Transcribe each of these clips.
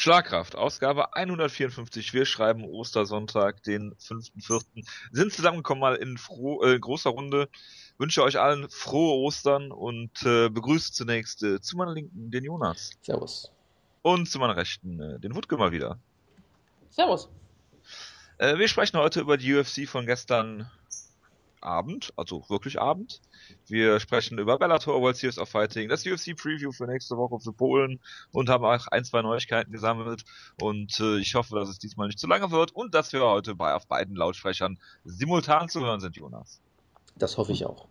Schlagkraft, Ausgabe 154. Wir schreiben Ostersonntag, den 5.4. Sind zusammengekommen mal in froh, äh, großer Runde. Wünsche euch allen frohe Ostern und äh, begrüße zunächst äh, zu meiner Linken den Jonas. Servus. Und zu meiner Rechten äh, den Wutke mal wieder. Servus. Äh, wir sprechen heute über die UFC von gestern Abend, also wirklich Abend. Wir sprechen über Bellator World Series of Fighting, das UFC Preview für nächste Woche für Polen und haben auch ein, zwei Neuigkeiten gesammelt. Und äh, ich hoffe, dass es diesmal nicht zu lange wird und dass wir heute bei auf beiden Lautsprechern simultan zu hören sind, Jonas. Das hoffe ich auch.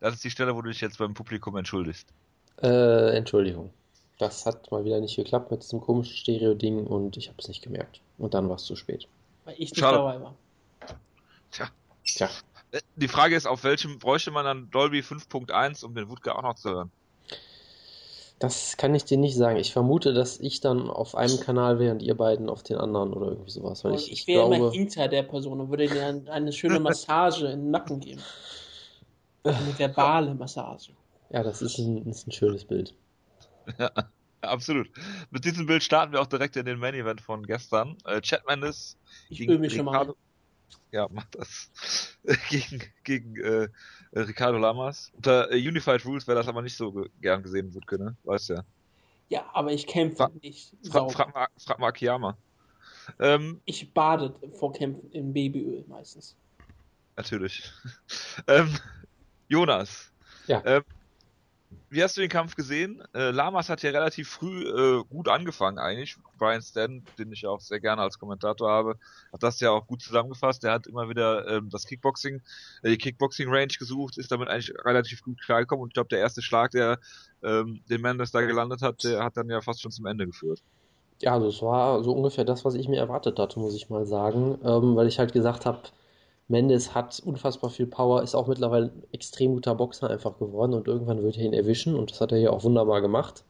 Das ist die Stelle, wo du dich jetzt beim Publikum entschuldigst. Äh, Entschuldigung. Das hat mal wieder nicht geklappt mit diesem komischen Stereo-Ding und ich habe es nicht gemerkt. Und dann war es zu spät. Weil ich nicht dabei war. Tja. Tja. Die Frage ist, auf welchem bräuchte man dann Dolby 5.1, um den Wutke auch noch zu hören? Das kann ich dir nicht sagen. Ich vermute, dass ich dann auf einem Kanal wäre und ihr beiden auf den anderen oder irgendwie sowas. Weil ich, ich, ich wäre glaube, immer hinter der Person und würde dir eine, schöne Massage in den Nacken geben. Eine verbale Massage. ja, das ist ein, ist ein schönes Bild. Ja, absolut. Mit diesem Bild starten wir auch direkt in den Main Event von gestern. Äh, Chad Mendes Ich gegen öle mich schon mal ein. Ricardo- Ja, mach das. gegen gegen äh, Ricardo Lamas. Unter äh, Unified Rules wäre das aber nicht so ge gern gesehen, Wutke, ne? Weißt ja. Ja, aber ich kämpfe Fra- nicht. Fra frag, mal, frag mal Akiyama. Ähm, Ich bade vor Kämpfen in Babyöl meistens. natürlich. ähm, Jonas. Ja. Ähm, wie hast du den Kampf gesehen? Äh, Lamas hat ja relativ früh äh, gut angefangen eigentlich. Brian Stan, den ich auch sehr gerne als Kommentator habe, hat das ja auch gut zusammengefasst. Er hat immer wieder ähm, das Kickboxing, äh, die Kickboxing-Range gesucht, ist damit eigentlich relativ gut klargekommen und ich glaube, der erste Schlag, der ähm, den Mendes da gelandet hat, der hat dann ja fast schon zum Ende geführt. Ja, also es war so ungefähr das, was ich mir erwartet hatte, muss ich mal sagen. Ähm, weil ich halt gesagt habe, Mendes hat unfassbar viel Power, ist auch mittlerweile ein extrem guter Boxer einfach geworden und irgendwann wird er ihn erwischen und das hat er hier auch wunderbar gemacht.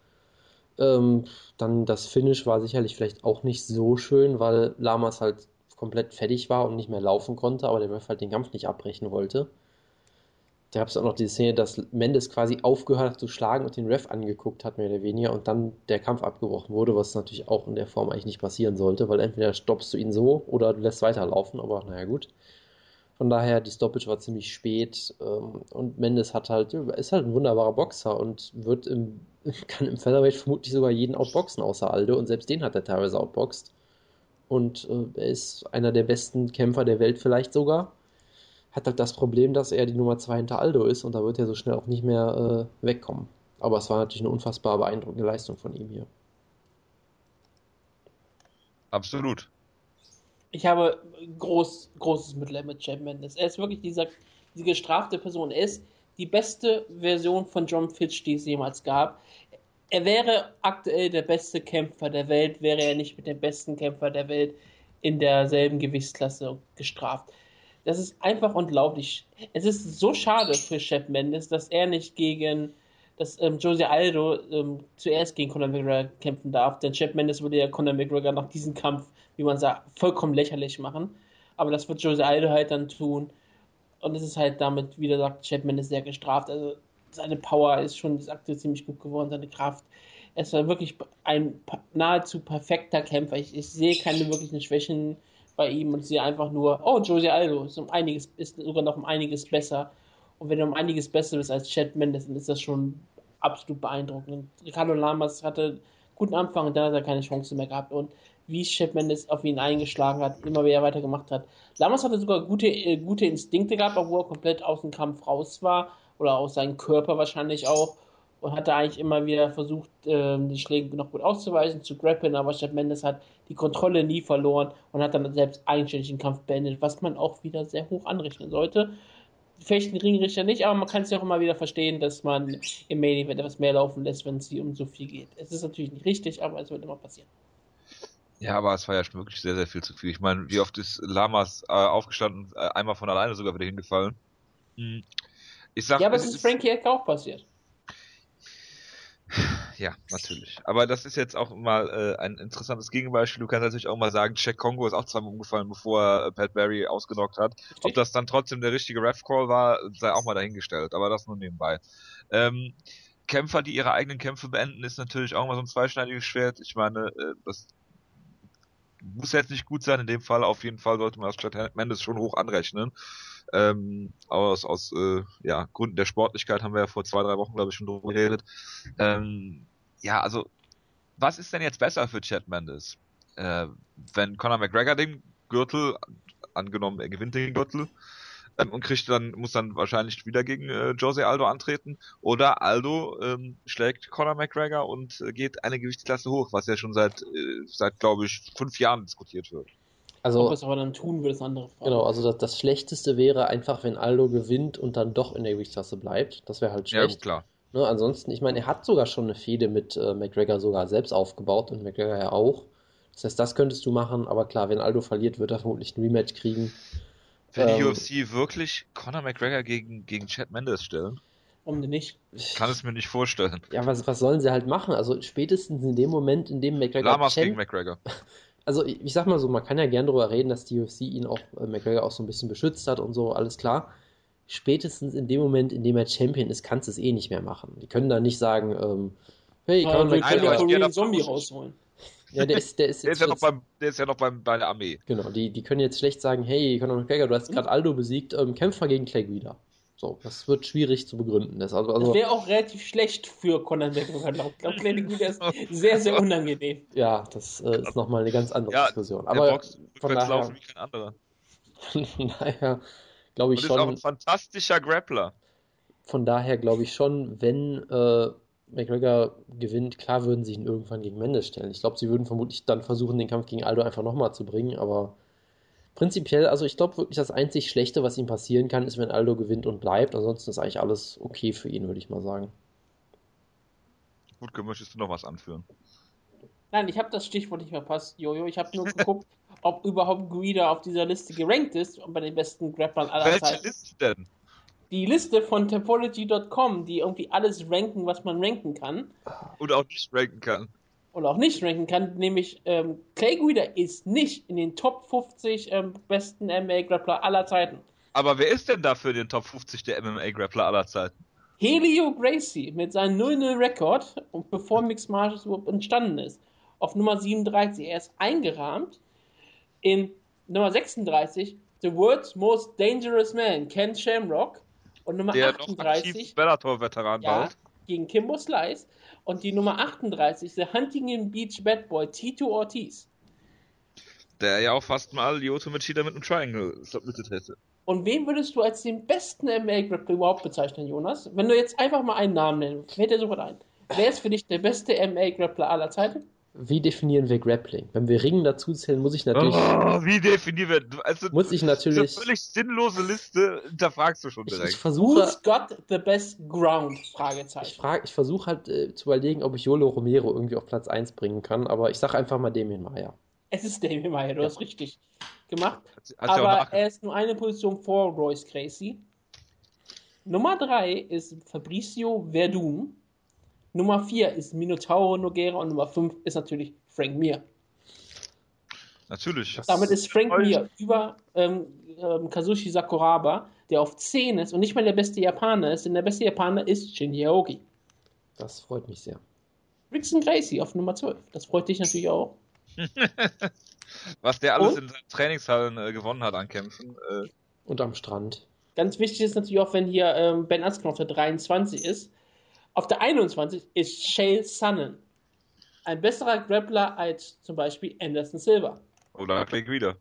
Ähm, dann das Finish war sicherlich vielleicht auch nicht so schön, weil Lamas halt komplett fertig war und nicht mehr laufen konnte, aber der Ref halt den Kampf nicht abbrechen wollte. Da gab es auch noch die Szene, dass Mendes quasi aufgehört hat zu schlagen und den Ref angeguckt hat, mehr oder weniger, und dann der Kampf abgebrochen wurde, was natürlich auch in der Form eigentlich nicht passieren sollte, weil entweder stoppst du ihn so oder du lässt weiterlaufen, aber naja, gut. Von daher, die Stoppage war ziemlich spät ähm, und Mendes hat halt, ist halt ein wunderbarer Boxer und wird im, kann im Featherweight vermutlich sogar jeden outboxen außer Aldo und selbst den hat er teilweise outboxt. Und äh, er ist einer der besten Kämpfer der Welt vielleicht sogar. Hat halt das Problem, dass er die Nummer 2 hinter Aldo ist und da wird er so schnell auch nicht mehr äh, wegkommen. Aber es war natürlich eine unfassbar beeindruckende Leistung von ihm hier. Absolut. Ich habe groß, großes Mitleid mit Chad Mendes. Er ist wirklich dieser, diese gestrafte Person. Er ist die beste Version von John Fitch, die es jemals gab. Er wäre aktuell der beste Kämpfer der Welt, wäre er nicht mit dem besten Kämpfer der Welt in derselben Gewichtsklasse gestraft. Das ist einfach unglaublich. Es ist so schade für Chef Mendes, dass er nicht gegen, dass ähm, Jose Aldo ähm, zuerst gegen Conor McGregor kämpfen darf. Denn Chef Mendes würde ja Conor McGregor nach diesem Kampf, wie man sagt, vollkommen lächerlich machen. Aber das wird Jose Aldo halt dann tun. Und es ist halt damit, wie gesagt, Chef Mendes sehr gestraft. Also seine Power ist schon ist aktuell ziemlich gut geworden, seine Kraft. Es war wirklich ein nahezu perfekter Kämpfer. Ich, ich sehe keine wirklichen Schwächen bei ihm und sehe einfach nur, oh, Jose Aldo ist um einiges, ist sogar noch um einiges besser. Und wenn er um einiges besser ist als Chad Mendes, dann ist das schon absolut beeindruckend. Ricardo Lamas hatte einen guten Anfang und dann hat er keine Chance mehr gehabt. Und wie Chad Mendes auf ihn eingeschlagen hat, immer wieder weitergemacht hat. Lamas hatte sogar gute, äh, gute Instinkte gehabt, obwohl er komplett aus dem Kampf raus war. Oder aus seinem Körper wahrscheinlich auch. Und hatte eigentlich immer wieder versucht, ähm, die Schläge noch gut auszuweichen, zu grappeln, aber Chad Mendes hat die Kontrolle nie verloren und hat dann selbst eigenständig den Kampf beendet, was man auch wieder sehr hoch anrechnen sollte. Vielleicht ein Ringrichter nicht, aber man kann es ja auch immer wieder verstehen, dass man im Main Event etwas mehr laufen lässt, wenn es um so viel geht. Es ist natürlich nicht richtig, aber es wird immer passieren. Ja, aber es war ja schon wirklich sehr, sehr viel zu viel. Ich meine, wie oft ist Lamas äh, aufgestanden, äh, einmal von alleine sogar wieder hingefallen. Hm. Ich sag, ja, aber es ist Frankie Eck auch passiert. Ja, natürlich. Aber das ist jetzt auch mal äh, ein interessantes Gegenbeispiel. Du kannst natürlich auch mal sagen, Jack Kongo ist auch zweimal umgefallen, bevor er äh, Pat Barry ausgenockt hat. Ob das dann trotzdem der richtige Ref-Call war, sei auch mal dahingestellt. Aber das nur nebenbei. Ähm, Kämpfer, die ihre eigenen Kämpfe beenden, ist natürlich auch mal so ein zweischneidiges Schwert. Ich meine, äh, das muss jetzt nicht gut sein in dem Fall. Auf jeden Fall sollte man das Chad Mendes schon hoch anrechnen. Ähm, aus aus äh, ja, Gründen der Sportlichkeit haben wir ja vor zwei, drei Wochen, glaube ich, schon drüber geredet. Ähm, ja, also, was ist denn jetzt besser für Chad Mendes? Äh, wenn Conor McGregor den Gürtel, angenommen, er gewinnt den Gürtel, ähm, und kriegt dann, muss dann wahrscheinlich wieder gegen äh, Jose Aldo antreten, oder Aldo ähm, schlägt Conor McGregor und äh, geht eine Gewichtsklasse hoch, was ja schon seit, äh, seit glaube ich, fünf Jahren diskutiert wird. Also, Ob es aber dann tun würde, ist eine andere Frage. Genau, also das, das Schlechteste wäre einfach, wenn Aldo gewinnt und dann doch in der Gewichtsklasse bleibt. Das wäre halt schlecht. Ja, klar. Ne, ansonsten, ich meine, er hat sogar schon eine Fehde mit äh, McGregor sogar selbst aufgebaut und McGregor ja auch. Das heißt, das könntest du machen, aber klar, wenn Aldo verliert, wird er vermutlich ein Rematch kriegen. Will die ähm, UFC wirklich Conor McGregor gegen, gegen Chad Mendes stellen? Warum denn nicht? Ich kann es mir nicht vorstellen. Ja, was, was sollen sie halt machen? Also spätestens in dem Moment, in dem McGregor. Lamas gegen McGregor. also ich sag mal so, man kann ja gern darüber reden, dass die UFC ihn auch, äh, McGregor auch so ein bisschen beschützt hat und so, alles klar. Spätestens in dem Moment, in dem er Champion ist, kannst du es eh nicht mehr machen. Die können da nicht sagen, ähm, hey, kann man McGregor den Zombie rausholen. Ja, der ist, der ist, der ist ja noch, beim, der ist ja noch beim, bei der Armee. Genau, die, die können jetzt schlecht sagen, hey, Conor McGregor, du hast gerade Aldo besiegt, ähm, kämpf mal gegen Clay Guida. So, das wird schwierig zu begründen. Das, also, also, das wäre auch relativ schlecht für Conor McGregor, ich. glaube, Clay Guida ist sehr, sehr unangenehm. Ja, das äh, ist nochmal eine ganz andere ja, Diskussion. Aber Box von daher, laufen wie kein anderer. Von daher glaube ich Und schon. ist auch ein fantastischer Grappler. Von daher glaube ich schon, wenn äh, McGregor gewinnt, klar würden sie ihn irgendwann gegen Mendes stellen. Ich glaube, sie würden vermutlich dann versuchen, den Kampf gegen Aldo einfach nochmal zu bringen, aber prinzipiell, also ich glaube wirklich, das einzig Schlechte, was ihm passieren kann, ist, wenn Aldo gewinnt und bleibt. Ansonsten ist eigentlich alles okay für ihn, würde ich mal sagen. Gut, möchtest du noch was anführen? Nein, ich habe das Stichwort nicht verpasst, Jojo. Ich habe nur geguckt, ob überhaupt Guida auf dieser Liste gerankt ist und bei den besten Grapplern aller Welche Zeiten. Welche Liste denn? Die Liste von Topology.com, die irgendwie alles ranken, was man ranken kann. Oder auch nicht ranken kann. Oder auch nicht ranken kann, nämlich ähm, Clay Guida ist nicht in den Top 50 ähm, besten MMA-Grappler aller Zeiten. Aber wer ist denn dafür den Top 50 der MMA-Grappler aller Zeiten? Helio Gracie mit seinem 0-0-Rekord und bevor Mixed Martials überhaupt entstanden ist. Auf Nummer 37. Er ist eingerahmt in Nummer 36 The World's Most Dangerous Man, Ken Shamrock. Und Nummer der 38. Bellator-Veteran ja, bald. Gegen Kimbo Slice. Und die Nummer 38, The Huntington Beach Bad Boy, Tito Ortiz. Der ja auch fast mal Lyoto Machida mit einem Triangle submitted hätte. Und wen würdest du als den besten MA-Grappler überhaupt bezeichnen, Jonas? Wenn du jetzt einfach mal einen Namen nennen, fällt dir sofort ein. Wer ist für dich der beste MA-Grappler aller Zeiten? Wie definieren wir Grappling? Wenn wir Ringen dazu zählen, muss ich natürlich. Oh, wie definieren wir? Also, muss ich natürlich. Diese völlig sinnlose Liste, da fragst du schon direkt. Ich, ich versuche. Who's got the best ground? Fragezeichen. Ich, frage, ich versuche halt äh, zu überlegen, ob ich Jolo Romero irgendwie auf Platz 1 bringen kann, aber ich sage einfach mal Damien Meyer. Es ist Damien Meyer, du ja. hast richtig gemacht. Hat, hat aber er ist nur eine Position vor Royce Gracie. Nummer 3 ist Fabricio Verdun. Nummer 4 ist Minotauro Noguera und Nummer 5 ist natürlich Frank Mir. Natürlich. Damit ist Frank Mir über ähm, ähm, Kazushi Sakuraba, der auf 10 ist und nicht mal der beste Japaner ist, denn der beste Japaner ist Shinji Aoki. Das freut mich sehr. Rickson Gracie auf Nummer 12. Das freut dich natürlich auch. Was der alles und? in seinen Trainingshallen äh, gewonnen hat an Kämpfen. Äh. Und am Strand. Ganz wichtig ist natürlich auch, wenn hier ähm, Ben Askren auf der 23 ist, auf der 21 ist Shale Sonnen. Ein besserer Grappler als zum Beispiel Anderson Silva. Oder Clay Guida.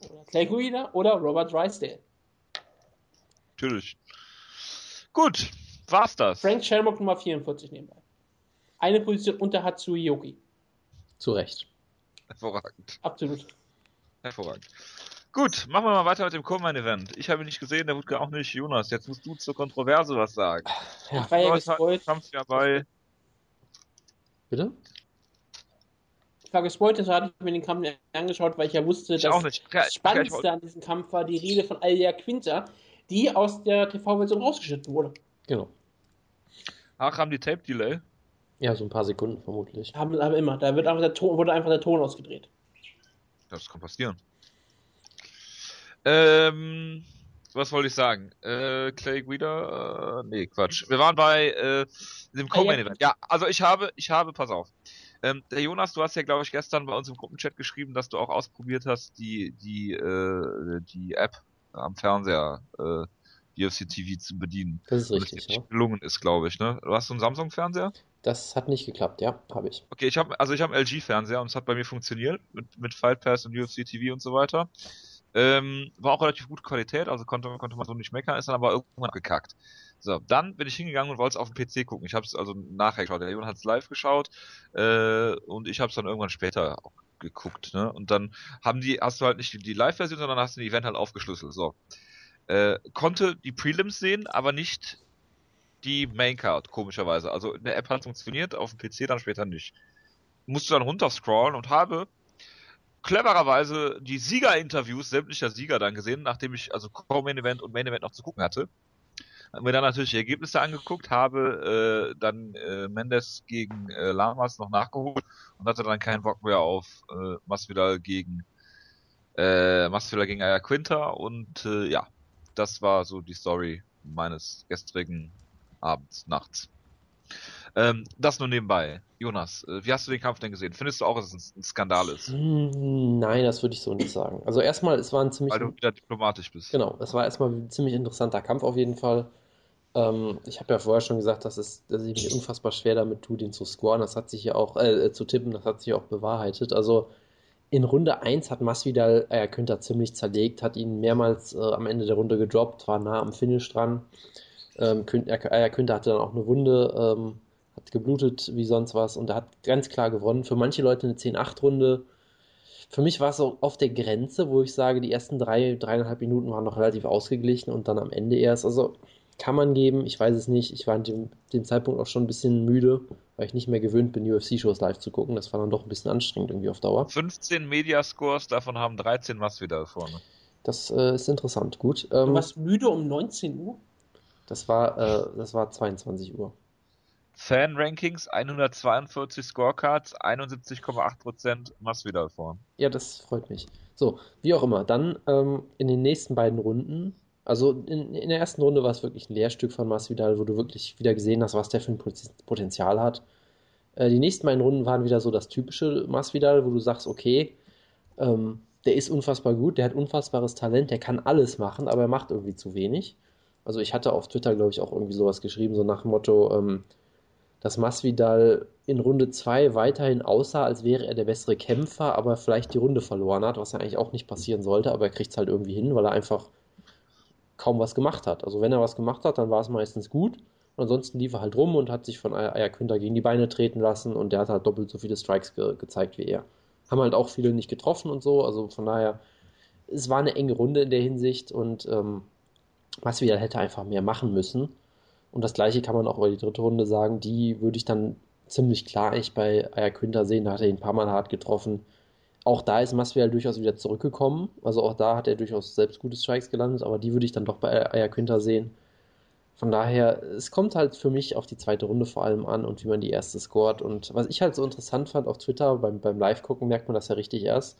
Oder Clay Guida oder Robert Drysdale. Natürlich. Gut, war's das. Frank Shelmock Nummer 44 nebenbei. Eine Position unter Hatsuyoki. Zu Recht. Hervorragend. Absolut. Hervorragend. Gut, machen wir mal weiter mit dem Coleman-Event. Ich habe ihn nicht gesehen, der Wutke auch nicht. Jonas, jetzt musst du zur Kontroverse was sagen. Ja, ich war ja gespoilt. Kampf ja bei... Bitte? Ich war gespoilt, deshalb hatte ich mir den Kampf angeschaut, weil ich ja wusste, ich dass das Spannendste an diesem Kampf war die Rede von Alia Quinter, die aus der TV-Version rausgeschnitten wurde. Genau. Ach, haben die Tape-Delay? Ja, so ein paar Sekunden vermutlich. Haben, aber immer. Da wird einfach der Ton, wurde einfach der Ton ausgedreht. Das kann passieren. Ähm, was wollte ich sagen? Äh, Clay Guida? Äh, nee, Quatsch. Wir waren bei äh, dem Co-Main Event. Ja, also ich habe, ich habe, pass auf. Ähm, der Jonas, du hast ja, glaube ich, gestern bei uns im Gruppenchat geschrieben, dass du auch ausprobiert hast, die, die, äh, die App am Fernseher, äh, UFC TV zu bedienen. Das ist richtig, es ja. nicht gelungen ist, glaube ich, ne? Du hast so einen Samsung-Fernseher? Das hat nicht geklappt, ja, habe ich. Okay, ich habe also ich habe einen LG-Fernseher und es hat bei mir funktioniert mit, mit Fight Pass und UFC TV und so weiter. Ähm, war auch relativ gute Qualität, also konnte, konnte man so nicht meckern, ist dann aber irgendwann gekackt. So, dann bin ich hingegangen und wollte es auf dem PC gucken. Ich habe es also nachher geschaut. Der Leon hat es live geschaut äh, und ich habe es dann irgendwann später geguckt. Ne? Und dann haben die, hast du halt nicht die, Live-Version, sondern hast den Event halt aufgeschlüsselt. So, äh, konnte die Prelims sehen, aber nicht die Maincard, komischerweise. Also in der App hat funktioniert, auf dem PC dann später nicht. Musste dann runterscrollen und habe clevererweise die Sieger-Interviews sämtlicher Sieger dann gesehen, nachdem ich also Co-Main Event und Main Event noch zu gucken hatte. Hab mir dann natürlich die Ergebnisse angeguckt, habe äh, dann äh, Mendes gegen äh, Lamas noch nachgeholt und hatte dann keinen Bock mehr auf äh, Masvidal gegen äh, Masvidal gegen Aya Quinta und äh, ja, das war so die Story meines gestrigen Abends, nachts. Ähm, das nur nebenbei. Jonas, äh, wie hast du den Kampf denn gesehen? Findest du auch, dass es ein, Skandal ist? Hm, Nein, das würde ich so nicht sagen. Also erstmal, es war ein ziemlich... Weil du wieder diplomatisch bist. Genau, es war erstmal ein ziemlich interessanter Kampf auf jeden Fall. Ähm, ich habe ja vorher schon gesagt, dass, es, dass ich mich unfassbar schwer damit tue, den zu scoren. Das hat sich ja auch, äh, zu tippen, das hat sich auch bewahrheitet. Also in Runde 1 hat Masvidal, er könnte ziemlich zerlegt, hat ihn mehrmals äh, am Ende der Runde gedroppt, war nah am Finish dran. Ähm, Kün- er, er könnte hatte dann auch eine Wunde, ähm, hat geblutet wie sonst was und er hat ganz klar gewonnen. Für manche Leute eine 10-8-Runde. Für mich war es so auf der Grenze, wo ich sage, die ersten drei, dreieinhalb Minuten waren noch relativ ausgeglichen und dann am Ende erst. Also kann man geben, ich weiß es nicht. Ich war an dem, dem Zeitpunkt auch schon ein bisschen müde, weil ich nicht mehr gewöhnt bin, UFC-Shows live zu gucken. Das war dann doch ein bisschen anstrengend irgendwie auf Dauer. 15 Mediascores, davon haben 13 Masvidal vorne. Das äh, ist interessant. Gut. Du Ähm, warst müde um 19 Uhr? das, war, äh, das war 22 Uhr. Fan-Rankings, 142 Scorecards, 71,8% Masvidal vorne. Ja, das freut mich. So, wie auch immer. Dann ähm, in den nächsten beiden Runden, also in, in der ersten Runde war es wirklich ein Lehrstück von Masvidal, wo du wirklich wieder gesehen hast, was der für ein Poten- Potenzial hat. Äh, die nächsten beiden Runden waren wieder so das typische Masvidal, wo du sagst, okay, ähm, der ist unfassbar gut, der hat unfassbares Talent, der kann alles machen, aber er macht irgendwie zu wenig. Also ich hatte auf Twitter, glaube ich, auch irgendwie sowas geschrieben, so nach dem Motto, ähm, dass Masvidal in Runde 2 weiterhin aussah, als wäre er der bessere Kämpfer, aber vielleicht die Runde verloren hat, was ja eigentlich auch nicht passieren sollte, aber er kriegt es halt irgendwie hin, weil er einfach kaum was gemacht hat. Also wenn er was gemacht hat, dann war es meistens gut. Und ansonsten lief er halt rum und hat sich von Ayaquinta gegen die Beine treten lassen und der hat halt doppelt so viele Strikes ge gezeigt wie er. Haben halt auch viele nicht getroffen und so, also von daher, es war eine enge Runde in der Hinsicht und ähm, Masvidal hätte einfach mehr machen müssen. Und das gleiche kann man auch über die dritte Runde sagen. Die würde ich dann ziemlich klar eigentlich bei Ayaquinta sehen. Da hat er ihn ein paar Mal hart getroffen. Auch da ist Masvidal durchaus wieder zurückgekommen. Also auch da hat er durchaus selbst gute Strikes gelandet, aber die würde ich dann doch bei Ayaquinta sehen. Von daher, es kommt halt für mich auf die zweite Runde vor allem an und wie man die erste scoret. Und was ich halt so interessant fand auf Twitter, beim, beim Live-Gucken merkt man das ja richtig erst,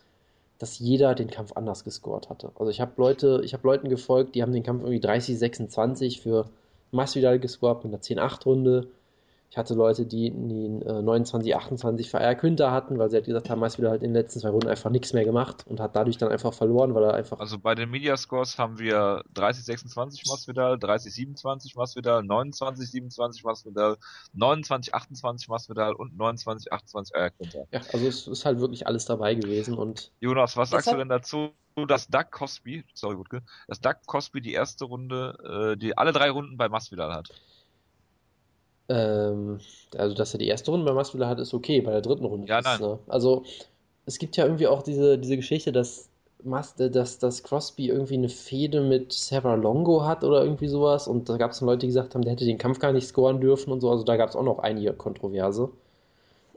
dass jeder den Kampf anders gescored hatte. Also ich habe Leute, ich habe Leuten gefolgt, die haben den Kampf irgendwie 30-26 für Masvidal gescored mit einer 10-8-Runde. Ich hatte Leute, die ihn äh, 29-28 für Ayaquinta hatten, weil sie halt gesagt haben, Masvidal halt in den letzten zwei Runden einfach nichts mehr gemacht und hat dadurch dann einfach verloren, weil er einfach Also bei den Mediascores haben wir 30-26 Masvidal, 30-27 Masvidal, 29-27 Masvidal, 29-28 Masvidal und 29-28 Ayaquinta. Ja, also es ist halt wirklich alles dabei gewesen und Jonas, was sagst Deshalb- du denn dazu, dass Doug Cosby, sorry Wutke, dass Doug Cosby die erste Runde, äh, die alle drei Runden bei Masvidal hat? Ähm, also dass er die erste Runde bei Masvidal hat, ist okay, bei der dritten Runde. Ja, ist, ne? Also es gibt ja irgendwie auch diese, diese Geschichte, dass, Mas dass, dass Crosby irgendwie eine Fehde mit Sarah Longo hat oder irgendwie sowas und da gab es dann Leute, die gesagt haben, der hätte den Kampf gar nicht scoren dürfen und so, also da gab es auch noch einige Kontroverse.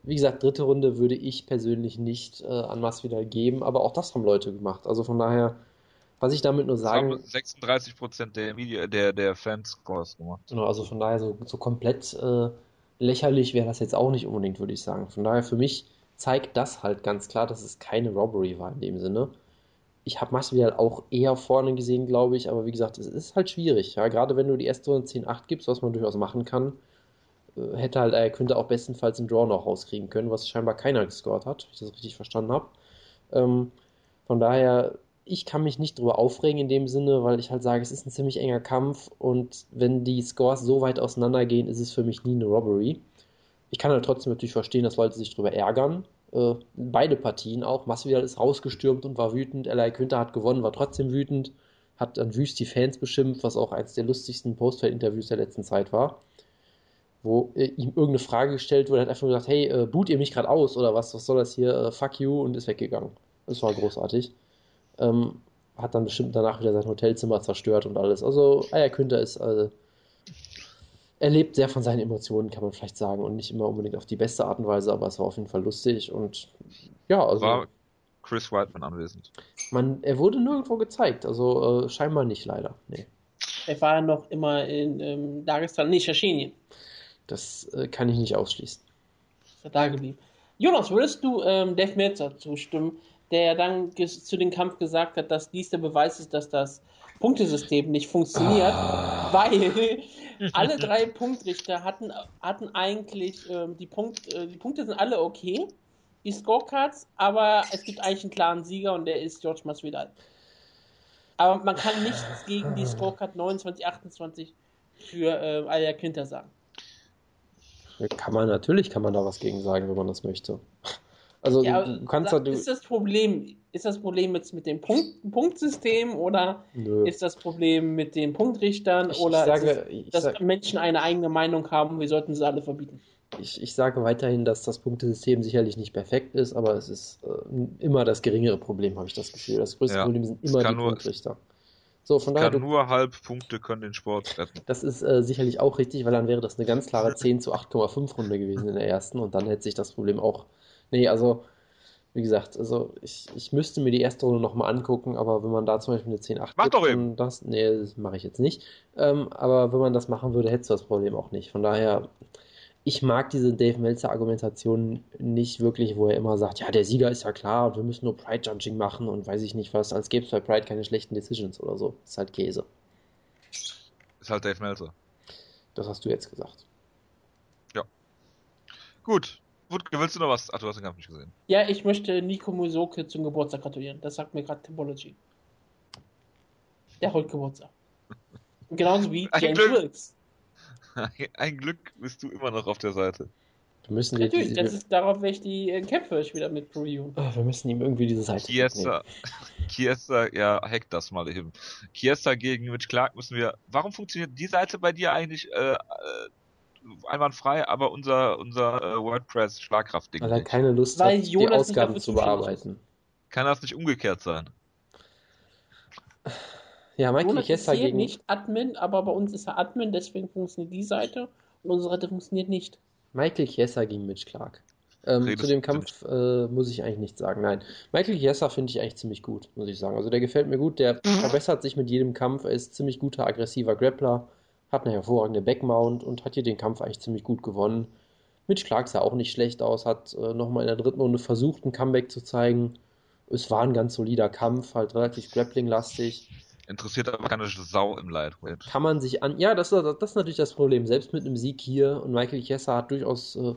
Wie gesagt, dritte Runde würde ich persönlich nicht äh, an Masvidal geben, aber auch das haben Leute gemacht. Also von daher, was ich damit nur sagen haben 36% der, Media, der, der Fanscores gemacht. Genau, also von daher so, so komplett äh, lächerlich wäre das jetzt auch nicht unbedingt, würde ich sagen. Von daher für mich zeigt das halt ganz klar, dass es keine Robbery war in dem Sinne. Ich habe Masvidal auch eher vorne gesehen, glaube ich, aber wie gesagt, es ist halt schwierig. Ja, gerade wenn du die erste Runde 10-8 gibst, was man durchaus machen kann, äh, hätte halt, er könnte auch bestenfalls einen Draw noch rauskriegen können, was scheinbar keiner gescored hat, wenn ich das richtig verstanden habe. Ähm, von daher, ich kann mich nicht drüber aufregen in dem Sinne, weil ich halt sage, es ist ein ziemlich enger Kampf und wenn die Scores so weit auseinandergehen, ist es für mich nie eine Robbery. Ich kann halt trotzdem natürlich verstehen, dass Leute sich drüber ärgern. Äh, beide Partien auch. Masvidal ist rausgestürmt und war wütend. Eli Quinter hat gewonnen, war trotzdem wütend. Hat dann wüst die Fans beschimpft, was auch eines der lustigsten Postfight-Interviews der letzten Zeit war. Wo äh, ihm irgendeine Frage gestellt wurde, hat einfach nur gesagt, hey, äh, boot ihr mich gerade aus oder was? Was soll das hier? Äh, fuck you und ist weggegangen. Das war großartig. Ähm, hat dann bestimmt danach wieder sein Hotelzimmer zerstört und alles. Also, Eier Quinter ist äh, er lebt sehr von seinen Emotionen, kann man vielleicht sagen, und nicht immer unbedingt auf die beste Art und Weise, aber es war auf jeden Fall lustig und ja, also. War Chris Whiteman anwesend? Man, er wurde nirgendwo gezeigt, also äh, scheinbar nicht leider. Nee. Er war noch immer in ähm, Dagestan, nicht Tschetschenien. Das äh, kann ich nicht ausschließen. Ist er da geblieben. Jonas, würdest du ähm, Dave Meltzer zustimmen, der dann zu dem Kampf gesagt hat, dass dies der Beweis ist, dass das Punktesystem nicht funktioniert, ah. weil alle drei Punktrichter hatten, hatten eigentlich ähm, die, Punkt, äh, die Punkte sind alle okay, die Scorecards, aber es gibt eigentlich einen klaren Sieger und der ist George Masvidal. Aber man kann nichts gegen die Scorecard 29, 28 für äh, Alia Quinter sagen. Kann man, natürlich kann man da was gegen sagen, wenn man das möchte. Also ja, du, du, kannst da, du, ist das Problem, ist das Problem jetzt mit dem Punkt, Punktsystem oder Nö. ist das Problem mit den Punktrichtern ich, oder ich sage, es, dass sag, Menschen eine eigene Meinung haben, wir sollten sie alle verbieten? Ich, ich sage weiterhin, dass das Punktesystem sicherlich nicht perfekt ist, aber es ist äh, immer das geringere Problem, habe ich das Gefühl. Das größte ja, Problem sind immer die nur, Punktrichter. So, von daher, kann nur halb Punkte können den Sport retten. Das ist äh, sicherlich auch richtig, weil dann wäre das eine ganz klare 10 zu 8,5 Runde gewesen in der ersten und dann hätte sich das Problem auch Nee, also, wie gesagt, also ich, ich müsste mir die erste Runde nochmal angucken, aber wenn man da zum Beispiel eine 10-8 Mach doch eben. Das, nee, das mache ich jetzt nicht. Ähm, aber wenn man das machen würde, hättest du das Problem auch nicht. Von daher, ich mag diese Dave Meltzer Argumentation nicht wirklich, wo er immer sagt, ja, der Sieger ist ja klar und wir müssen nur Pride Judging machen und weiß ich nicht was, als gäbe es bei Pride keine schlechten Decisions oder so. Ist halt Käse. Ist halt Dave Meltzer. Das hast du jetzt gesagt. Ja. Gut, Wutke, willst du noch was? Ach, du hast den Kampf nicht gesehen. Ja, ich möchte Nico Musoke zum Geburtstag gratulieren. Das sagt mir gerade Typology. Der holt Geburtstag. Genauso wie ein James Glück. Wilkes. Ein Glück bist du immer noch auf der Seite. Wir müssen Natürlich, die, das ist, darauf werde ich die äh, Kämpfe wieder mit previewen. Oh, wir müssen ihm irgendwie diese Seite Chiesa, Chiesa, ja, hack das mal eben. Chiesa gegen Mitch Clark müssen wir. Warum funktioniert die Seite bei dir eigentlich äh, äh einwandfrei, aber unser, unser äh, WordPress-Schlagkraft-Ding. Weil er keine Lust Weil hat, die Ausgaben zu bearbeiten. Kann das nicht umgekehrt sein? Ja, Michael Jonas ist hier gegen... nicht Admin, aber bei uns ist er Admin, deswegen funktioniert die Seite und unsere Seite funktioniert nicht. Michael Chiesa gegen Mitch Clark. Ähm, zu dem Kampf äh, muss ich eigentlich nichts sagen. Nein, Michael Chiesa finde ich eigentlich ziemlich gut, muss ich sagen. Also der gefällt mir gut, der verbessert sich mit jedem Kampf, er ist ziemlich guter, aggressiver Grappler hat eine hervorragende Backmount und hat hier den Kampf eigentlich ziemlich gut gewonnen. Mitch Clark sah auch nicht schlecht aus, hat äh, nochmal in der dritten Runde versucht, ein Comeback zu zeigen. Es war ein ganz solider Kampf, halt relativ grappling-lastig. Interessiert aber keine Sau im Lightweight. Kann man sich an. Ja, das, das, das ist natürlich das Problem. Selbst mit einem Sieg hier und Michael Chiesa hat durchaus, äh,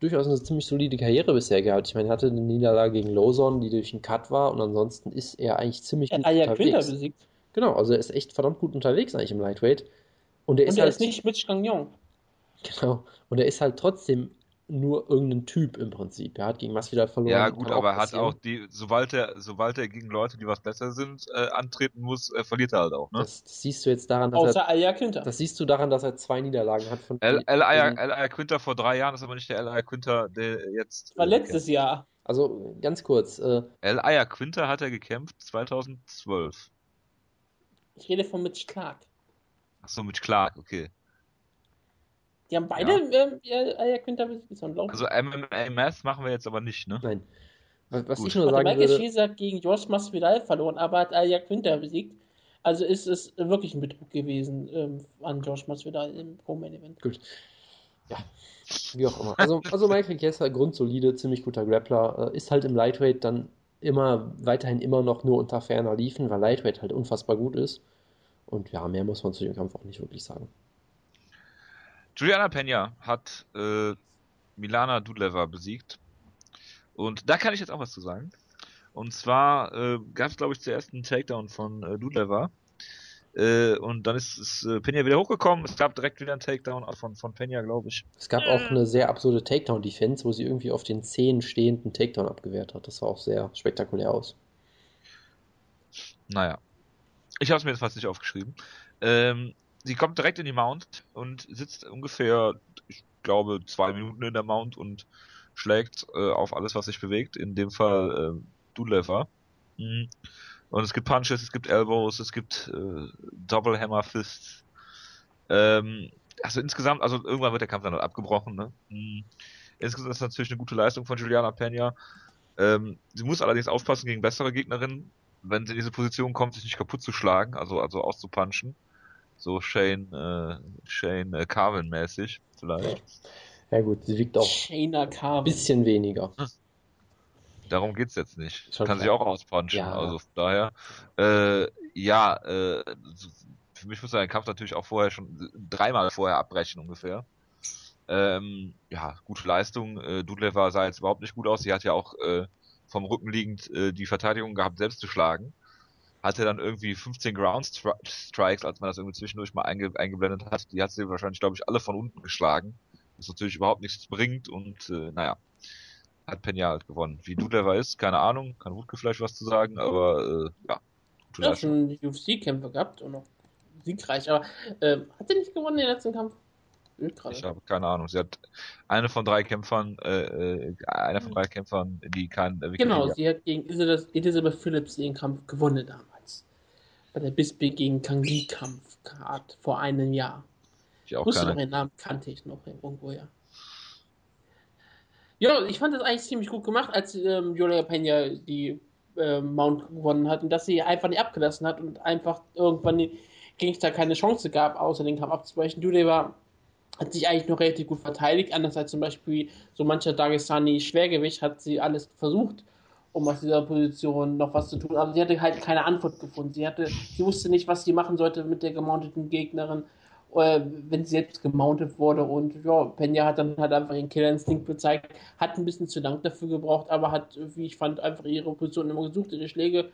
durchaus eine ziemlich solide Karriere bisher gehabt. Ich meine, er hatte eine Niederlage gegen Lawson, die durch einen Cut war und ansonsten ist er eigentlich ziemlich gut er unterwegs. Besiegt. Genau, also er ist echt verdammt gut unterwegs eigentlich im Lightweight. Und er ist, und halt, ist nicht Mitch Gagnon. Genau. Und er ist halt trotzdem nur irgendein Typ im Prinzip. Er hat gegen Masvidal verloren. Ja gut, aber er hat auch die, sobald er, sobald er gegen Leute, die was besser sind, äh, antreten muss, äh, verliert er halt auch. Ne? Das, das, siehst du jetzt daran, dass Außer er, Aya Quinter. Das siehst du daran, dass er zwei Niederlagen hat von. El Aya Quinter vor drei Jahren ist aber nicht der El Aya Quinter, der jetzt. War letztes Jahr. Also ganz kurz. Äh, El Aya Quinter hat er gekämpft 2012. Ich rede von Mitch Clark. Achso, mit Clark, okay. Die haben beide ja. äh, Quinter Also MMA-Math machen wir jetzt aber nicht, ne? Nein. Was, was ich nur sagen Michael würde... Schieser gegen George Masvidal verloren, aber hat Aya Quinter besiegt. Also ist es wirklich ein Betrug gewesen ähm, an George Masvidal im Co-Main-Event. Gut. Ja, wie auch immer. Also, also Michael Chiesa, grundsolide, ziemlich guter Grappler, äh, ist halt im Lightweight dann immer, weiterhin immer noch nur unter ferner liefen, weil Lightweight halt unfassbar gut ist. Und ja, mehr muss man zu dem Kampf auch nicht wirklich sagen. Juliana Pena hat äh, Milana Dudleva besiegt. Und da kann ich jetzt auch was zu sagen. Und zwar äh, gab es, glaube ich, zuerst einen Takedown von äh, Dudleva. Äh, und dann ist, ist äh, Pena wieder hochgekommen. Es gab direkt wieder einen Takedown von, von Pena, glaube ich. Es gab auch eine sehr absurde Takedown-Defense, wo sie irgendwie auf den 10 stehenden Takedown abgewehrt hat. Das sah auch sehr spektakulär aus. Naja. Ich habe es mir jetzt fast nicht aufgeschrieben. Ähm, sie kommt direkt in die Mount und sitzt ungefähr, ich glaube, zwei Minuten in der Mount und schlägt äh, auf alles, was sich bewegt. In dem Fall äh, Dudlever. Mhm. Und es gibt Punches, es gibt Elbows, es gibt äh, Double Hammer Fists. Ähm, also insgesamt, also irgendwann wird der Kampf dann halt abgebrochen. Ne? Mhm. Insgesamt ist es natürlich eine gute Leistung von Juliana Pena. Ähm, sie muss allerdings aufpassen gegen bessere Gegnerinnen, wenn sie in diese Position kommt, sich nicht kaputt zu schlagen, also also auszupunchen. So Shane, äh, Shane äh, Carvin mäßig vielleicht. Ja gut, sie wiegt auch ein bisschen weniger. Darum geht's jetzt nicht. Schon Kann klar. sich auch auspunchen. Ja. Also von daher, äh, ja, äh, für mich muss der Kampf natürlich auch vorher schon dreimal vorher abbrechen ungefähr. Ähm, ja, gute Leistung. Äh, Dudleva sah jetzt überhaupt nicht gut aus. Sie hat ja auch äh, vom Rücken liegend äh, die Verteidigung gehabt, selbst zu schlagen. Hatte dann irgendwie 15 Ground Stri Strikes, als man das irgendwie zwischendurch mal einge eingeblendet hat. Die hat sie wahrscheinlich, glaube ich, alle von unten geschlagen. Was natürlich überhaupt nichts bringt und äh, naja, hat Pena halt gewonnen. Wie Dudleva ist, keine Ahnung, kann Wutke vielleicht was zu sagen, aber äh, ja, Ja, schon UFC-Kämpfe gehabt und noch siegreich. Aber ähm, hat er nicht gewonnen den letzten Kampf? Gerade. Ich habe keine Ahnung. Sie hat eine von drei Kämpfern, äh, äh, einer von drei Kämpfern, die kein äh, Genau, sie hat gegen Elizabeth, Phillips den Kampf gewonnen damals. Bei der Bisbee gegen Kang Lee Kampf Card vor einem Jahr. die auch Wusste noch keine. den Namen, kannte ich noch irgendwo, ja. Ja, ich fand das eigentlich ziemlich gut gemacht, als ähm, Julia Pena die ähm, Mount gewonnen hat und dass sie einfach nicht abgelassen hat und einfach irgendwann den Gangster keine Chance gab, außer den Kampf abzubrechen. Dudeva hat sich eigentlich noch relativ gut verteidigt, anders als zum Beispiel so mancher Dagestani Schwergewicht hat sie alles versucht, um aus dieser Position noch was zu tun, aber sie hatte halt keine Antwort gefunden. Sie hatte, sie wusste nicht, was sie machen sollte mit der gemounteten Gegnerin, äh, wenn sie selbst gemountet wurde. Und ja, Pena hat dann halt einfach ihren Killerinstinkt gezeigt, hat ein bisschen zu lang dafür gebraucht, aber hat, wie ich fand, einfach ihre Position immer gesucht, ihre Schläge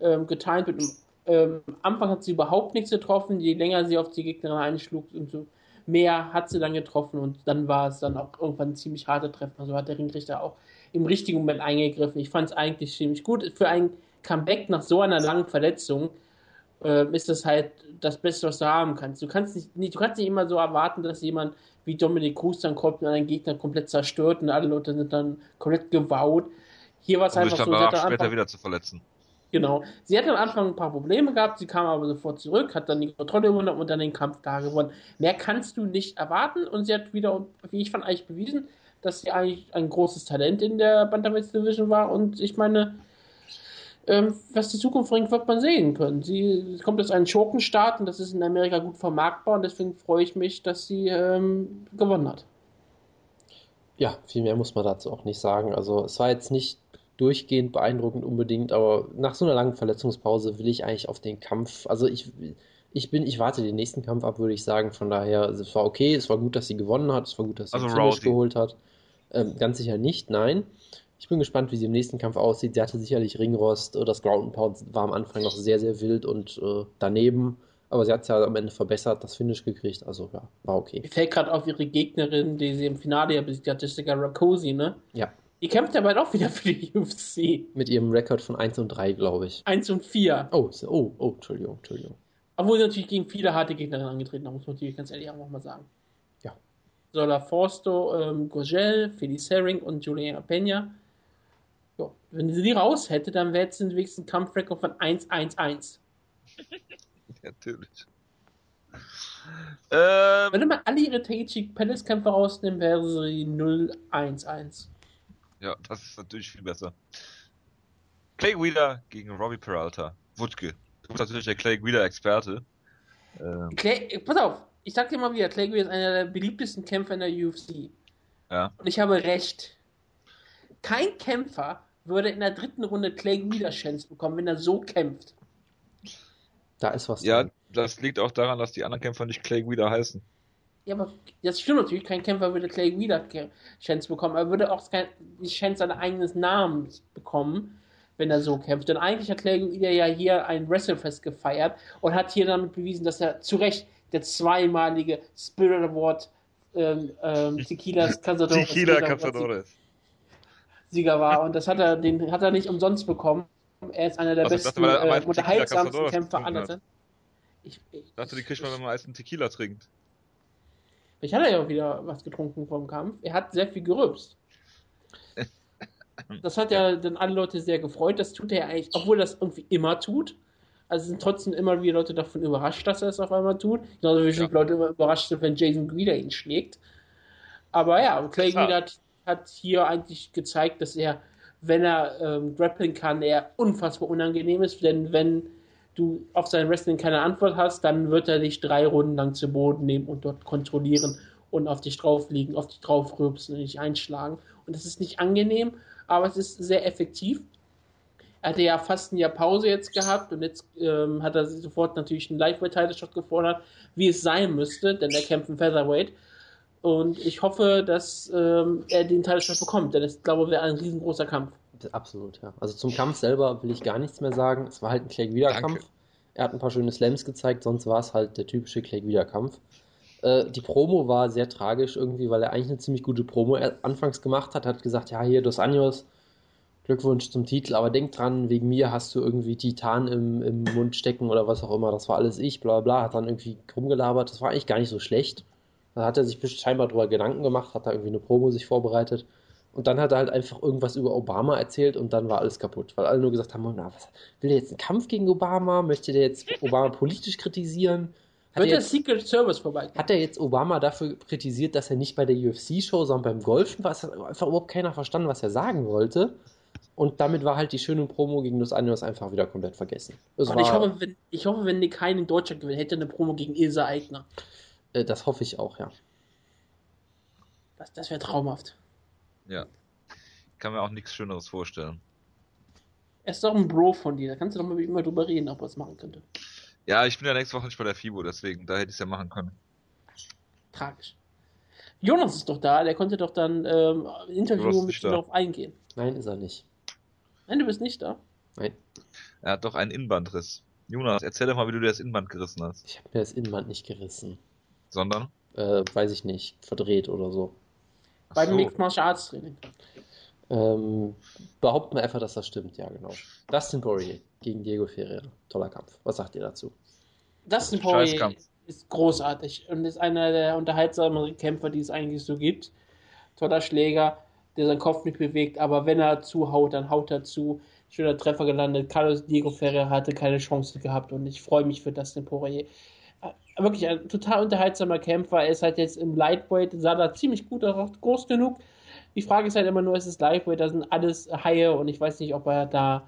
ähm, getimt. Und ähm, Anfang hat sie überhaupt nichts getroffen, je länger sie auf die Gegnerin einschlug, umso mehr hat sie dann getroffen und dann war es dann auch irgendwann ein ziemlich harter Treffen. Also hat der Ringrichter auch im richtigen Moment eingegriffen. Ich fand es eigentlich ziemlich gut. Für ein Comeback nach so einer langen Verletzung äh, ist das halt das Beste, was du haben kannst. Du kannst nicht, nicht, du kannst nicht immer so erwarten, dass jemand wie Dominic Cruz dann kommt und einen Gegner komplett zerstört und alle Leute sind dann komplett gewaut. Hier war es Um sich einfach dann so, hat danach am später Anfang- wieder zu verletzen. Genau. Sie hatte am Anfang ein paar Probleme gehabt, sie kam aber sofort zurück, hat dann die Kontrolle übernommen und dann den Kampf da gewonnen. Mehr kannst du nicht erwarten und sie hat wieder, wie ich fand, eigentlich bewiesen, dass sie eigentlich ein großes Talent in der Bantamweight Division war und ich meine, ähm, was die Zukunft bringt, wird man sehen können. Sie kommt aus einem Schurkenstaat und das ist in Amerika gut vermarktbar und deswegen freue ich mich, dass sie ähm, gewonnen hat. Ja, viel mehr muss man dazu auch nicht sagen. Also es war jetzt nicht durchgehend beeindruckend unbedingt, aber nach so einer langen Verletzungspause will ich eigentlich auf den Kampf, also ich, ich bin, ich warte den nächsten Kampf ab, würde ich sagen. Von daher, also es war okay, es war gut, dass sie gewonnen hat, es war gut, dass sie Also den Finish Rousey. geholt hat. Ähm, ganz sicher nicht, nein. Ich bin gespannt, wie sie im nächsten Kampf aussieht. Sie hatte sicherlich Ringrost, äh, das Ground and Pound war am Anfang noch sehr, sehr wild und äh, daneben, aber sie hat es ja am Ende verbessert, das Finish gekriegt, also ja, war okay. Mir fällt gerade auf ihre Gegnerin, die sie im Finale ja besiegt hat, Jessica Rakosi, ne? Ja, Die kämpft ja bald auch wieder für die UFC. mit ihrem Rekord von 1 und 3, glaube ich. 1 und 4. Oh, so- oh, oh, Entschuldigung, Entschuldigung. Obwohl sie natürlich gegen viele harte Gegnerinnen angetreten haben, muss man natürlich ganz ehrlich auch mal sagen. Ja. Sola Forsto, ähm, Gurgel, Felice Herring und Juliana Pena. Ja, wenn sie die raus hätte, dann wäre jetzt wenigstens ein Kampfrekord von 1-1-1. Natürlich. Ähm, Wenn man alle ihre Taichi Palace Kämpfe rausnimmt, wäre sie 0-1-1. Ja, das ist natürlich viel besser. Clay Wheeler gegen Robbie Peralta. Wutke. Du bist natürlich der Clay Wheeler-Experte. Ähm, Clay, pass auf, ich sag dir mal wieder, Clay Guida ist einer der beliebtesten Kämpfer in der UFC. ja. Und ich habe recht. Kein Kämpfer würde in der dritten Runde Clay Guida Chance bekommen, wenn er so kämpft. Da ist was ja, dran. das liegt auch daran, dass die anderen Kämpfer nicht Clay Wheeler heißen. Ja, aber das stimmt natürlich, kein Kämpfer würde Clay Wheeler Chance bekommen. Er würde auch die Chance seines eigenen Namens bekommen, wenn er so kämpft. Denn eigentlich hat Clay Wheeler ja hier ein Wrestlefest gefeiert und hat hier damit bewiesen, dass er zu Recht der zweimalige Spirit Award ähm, ähm, Tequilas Cazadores, Tequila Cazadores Sieger war. Und das hat er, den hat er nicht umsonst bekommen. Er ist einer der also, besten, äh, unterhaltsamsten Kämpfer aller Zeiten. Ich, ich dachte, die kriegt man, wenn man Eis einen Tequila trinkt. Ich hatte ja auch wieder was getrunken vom Kampf. Er hat sehr viel gerübst. Das hat ja dann alle Leute sehr gefreut. Das tut er ja eigentlich, obwohl er das irgendwie immer tut. Also sind trotzdem immer wieder Leute davon überrascht, dass er es auf einmal tut. Genauso wie ja. Leute immer überrascht sind, wenn Jason Greeder ihn schlägt. Aber ja, Clay Greeder hat, hat, hier eigentlich gezeigt, dass er, wenn er ähm, grappeln kann, er unfassbar unangenehm ist. Denn wenn du auf sein Wrestling keine Antwort hast, dann wird er dich drei Runden lang zu Boden nehmen und dort kontrollieren und auf dich drauf liegen, auf dich drauf rübsen und dich einschlagen. Und das ist nicht angenehm, aber es ist sehr effektiv. Er hatte ja fast ein Jahr Pause jetzt gehabt und jetzt ähm, hat er sofort natürlich einen Lightweight-Title-Shot gefordert, wie es sein müsste, denn er kämpft im Featherweight. Und ich hoffe, dass ähm, er den Title-Shot bekommt, denn ich glaube, wäre ein riesengroßer Kampf. Absolut, ja. Also zum Kampf selber will ich gar nichts mehr sagen. Es war halt ein Clegg Wiederkampf. Er hat ein paar schöne Slams gezeigt, sonst war es halt der typische Clegg Wiederkampf. Äh, die Promo war sehr tragisch irgendwie, weil er eigentlich eine ziemlich gute Promo anfangs gemacht hat. Hat gesagt, ja, hier Dos Anjos, Glückwunsch zum Titel, aber denk dran, wegen mir hast du irgendwie Titan im, im Mund stecken oder was auch immer. Das war alles ich, bla bla. Hat dann irgendwie rumgelabert. Das war eigentlich gar nicht so schlecht. Da hat er sich scheinbar drüber Gedanken gemacht, hat da irgendwie eine Promo sich vorbereitet. Und dann hat er halt einfach irgendwas über Obama erzählt und dann war alles kaputt, weil alle nur gesagt haben, na, was, will er jetzt einen Kampf gegen Obama? Möchte der jetzt Obama politisch kritisieren? Hat Wird der Secret Service vorbei? Hat er jetzt Obama dafür kritisiert, dass er nicht bei der UFC-Show, sondern beim Golfen war? Es hat einfach überhaupt keiner verstanden, was er sagen wollte. Und damit war halt die schöne Promo gegen Los Angeles einfach wieder komplett vergessen. ich, hoffe, wenn, ich hoffe, wenn Nick Hein in Deutschland gewinnt, hätte er eine Promo gegen Ilse Eigner. Äh, das hoffe ich auch, ja. Das, das wäre traumhaft. Ja. Ich kann mir auch nichts Schöneres vorstellen. Er ist doch ein Bro von dir, da kannst du doch mal mit ihm mal drüber reden, ob er es machen könnte. Ja, ich bin ja nächste Woche nicht bei der FIBO, deswegen, da hätte ich es ja machen können. Tragisch. Jonas ist doch da, der konnte doch dann ähm, ein Interview mit dir darauf eingehen. Nein, ist er nicht. Nein, du bist nicht da. Nein. Er hat doch einen Innenbandriss. Jonas, erzähl doch mal, wie du dir das Innenband gerissen hast. Ich habe mir das Innenband nicht gerissen. Sondern? Äh, weiß ich nicht, verdreht oder so. Beim so. Mixed Martial Arts Training. Ähm, behaupten wir einfach, dass das stimmt, ja, genau. Dustin Poirier gegen Diego Ferreira. Toller Kampf. Was sagt ihr dazu? Dustin Poirier ist großartig und ist einer der unterhaltsameren Kämpfer, die es eigentlich so gibt. Toller Schläger, der seinen Kopf nicht bewegt, aber wenn er zuhaut, dann haut er zu. Schöner Treffer gelandet. Carlos Diego Ferreira hatte keine Chance gehabt und ich freue mich für Dustin Poirier. Äh, wirklich ein total unterhaltsamer Kämpfer. Er ist halt jetzt im Lightweight, sah da ziemlich gut aus, groß genug die Frage ist halt immer nur, ist es Lightweight, da sind alles Haie und ich weiß nicht, ob er da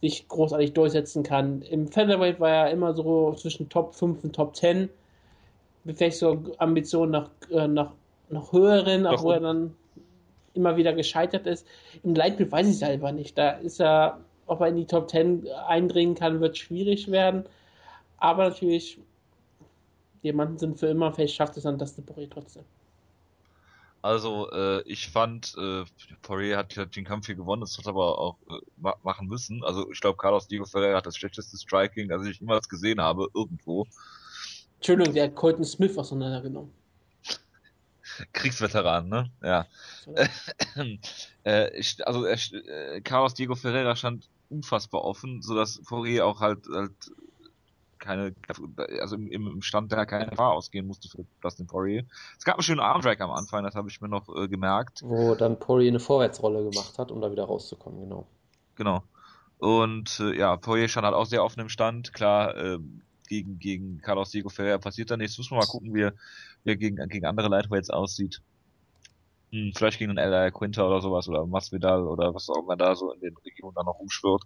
sich großartig durchsetzen kann. Im Featherweight war er immer so zwischen Top 5 und Top 10. Vielleicht so Ambitionen nach, äh, nach, nach höheren, auch wo er dann immer wieder gescheitert ist. Im Lightweight weiß ich es selber nicht. Da ist er, ob er in die Top 10 eindringen kann, wird schwierig werden. Aber natürlich, Diamanten sind für immer, vielleicht schafft es dann das Poirier trotzdem. Also äh, ich fand, äh, Poirier hat, hat den Kampf hier gewonnen, das hat aber auch äh, machen müssen. Also ich glaube, Carlos Diego Ferreira hat das schlechteste Striking, das ich jemals gesehen habe, irgendwo. Entschuldigung, der hat Colton Smith auseinandergenommen. Kriegsveteran, ne? Ja. äh, ich, also äh, Carlos Diego Ferreira stand unfassbar offen, so dass Poirier auch halt, halt keine, also im, im Stand der keine Gefahr ausgehen musste für Dustin Poirier. Es gab einen schönen Armdrag am Anfang, das habe ich mir noch äh, gemerkt. Wo dann Poirier eine Vorwärtsrolle gemacht hat, um da wieder rauszukommen, genau. Genau. Und äh, ja, Poirier stand halt auch sehr offen im Stand. Klar, äh, gegen, gegen Carlos Diego Ferreira passiert da nichts. Muss man mal gucken, wie er, wie er gegen, gegen andere Lightweights aussieht. Hm, vielleicht gegen einen L.A. Quinter oder sowas oder Masvidal oder was auch immer da so in den Regionen da noch umschwirrt.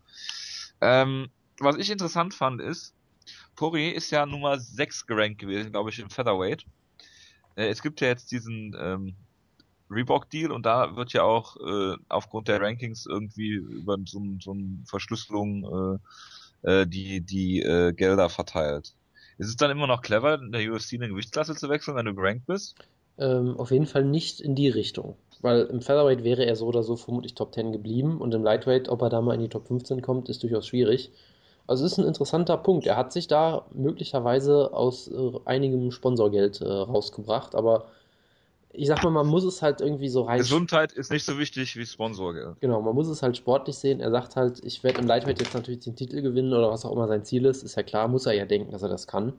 Ähm, was ich interessant fand ist, Poirier ist ja Nummer 6 gerankt gewesen, glaube ich, im Featherweight. Äh, es gibt ja jetzt diesen ähm, Reebok-Deal und da wird ja auch äh, aufgrund der Rankings irgendwie über so, so eine Verschlüsselung äh, äh, die, die äh, Gelder verteilt. Ist es dann immer noch clever, in der UFC eine Gewichtsklasse zu wechseln, wenn du gerankt bist? Ähm, auf jeden Fall nicht in die Richtung. Weil im Featherweight wäre er so oder so vermutlich Top 10 geblieben und im Lightweight, ob er da mal in die Top 15 kommt, ist durchaus schwierig. Also es ist ein interessanter Punkt. Er hat sich da möglicherweise aus äh, einigem Sponsorgeld äh, rausgebracht, aber ich sag mal, man muss es halt irgendwie so rein. Gesundheit ist nicht so wichtig wie Sponsorgeld. Genau, man muss es halt sportlich sehen. Er sagt halt, ich werde im Lightweight jetzt natürlich den Titel gewinnen oder was auch immer sein Ziel ist. Ist ja klar, muss er ja denken, dass er das kann.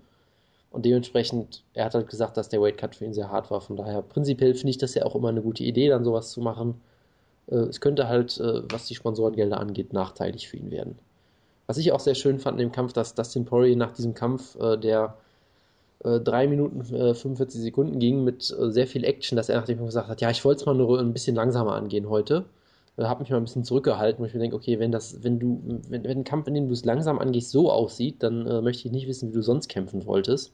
Und dementsprechend, er hat halt gesagt, dass der Weightcut für ihn sehr hart war. Von daher, prinzipiell finde ich das ja auch immer eine gute Idee, dann sowas zu machen. Äh, es könnte halt, äh, was die Sponsorengelder angeht, nachteilig für ihn werden. Was ich auch sehr schön fand in dem Kampf, dass Dustin Poirier nach diesem Kampf, äh, der äh, 3 Minuten äh, 45 Sekunden ging, mit äh, sehr viel Action, dass er nach dem Kampf gesagt hat, ja, ich wollte es mal nur ein bisschen langsamer angehen heute. Äh, habe mich mal ein bisschen zurückgehalten, wo ich mir denke, okay, wenn das, wenn du, wenn, wenn ein Kampf, in dem du es langsam angehst, so aussieht, dann äh, möchte ich nicht wissen, wie du sonst kämpfen wolltest.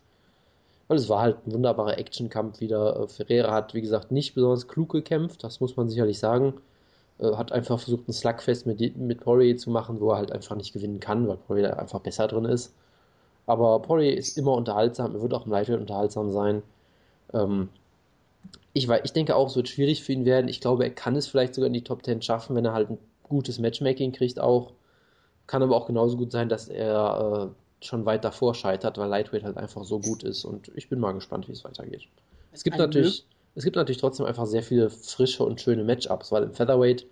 Weil es war halt ein wunderbarer Actionkampf wieder. Äh, Ferreira hat, wie gesagt, nicht besonders klug gekämpft, das muss man sicherlich sagen. Äh, hat einfach versucht, ein Slugfest mit, mit Poirier zu machen, wo er halt einfach nicht gewinnen kann, weil Poirier einfach besser drin ist. Aber Poirier ist immer unterhaltsam, er wird auch im Lightweight unterhaltsam sein. Ähm, ich, ich denke auch, es wird schwierig für ihn werden. Ich glaube, er kann es vielleicht sogar in die Top 10 schaffen, wenn er halt ein gutes Matchmaking kriegt auch. Kann aber auch genauso gut sein, dass er äh, schon weit davor scheitert, weil Lightweight halt einfach so gut ist. Und ich bin mal gespannt, wie es weitergeht. Es gibt natürlich, es gibt natürlich trotzdem einfach sehr viele frische und schöne Matchups, weil im Featherweight,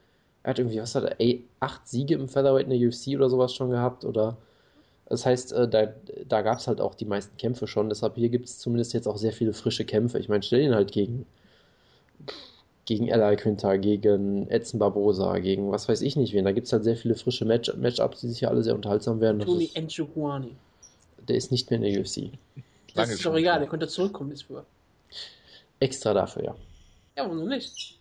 er hat irgendwie, was hat er, ey, acht Siege im Featherweight in der UFC oder sowas schon gehabt oder das heißt, äh, da, da gab es halt auch die meisten Kämpfe schon. Deshalb hier gibt es zumindest jetzt auch sehr viele frische Kämpfe. Ich meine, stell ihn halt gegen gegen Eli Quinter, gegen Edson Barbosa, gegen was weiß ich nicht wen. Da gibt es halt sehr viele frische Match Matchups, die sicher alle sehr unterhaltsam werden. Tony Enchukwani. Der ist nicht mehr in der UFC. Das ist doch egal, der könnte zurückkommen ist für. Extra dafür, ja. Ja, warum nicht?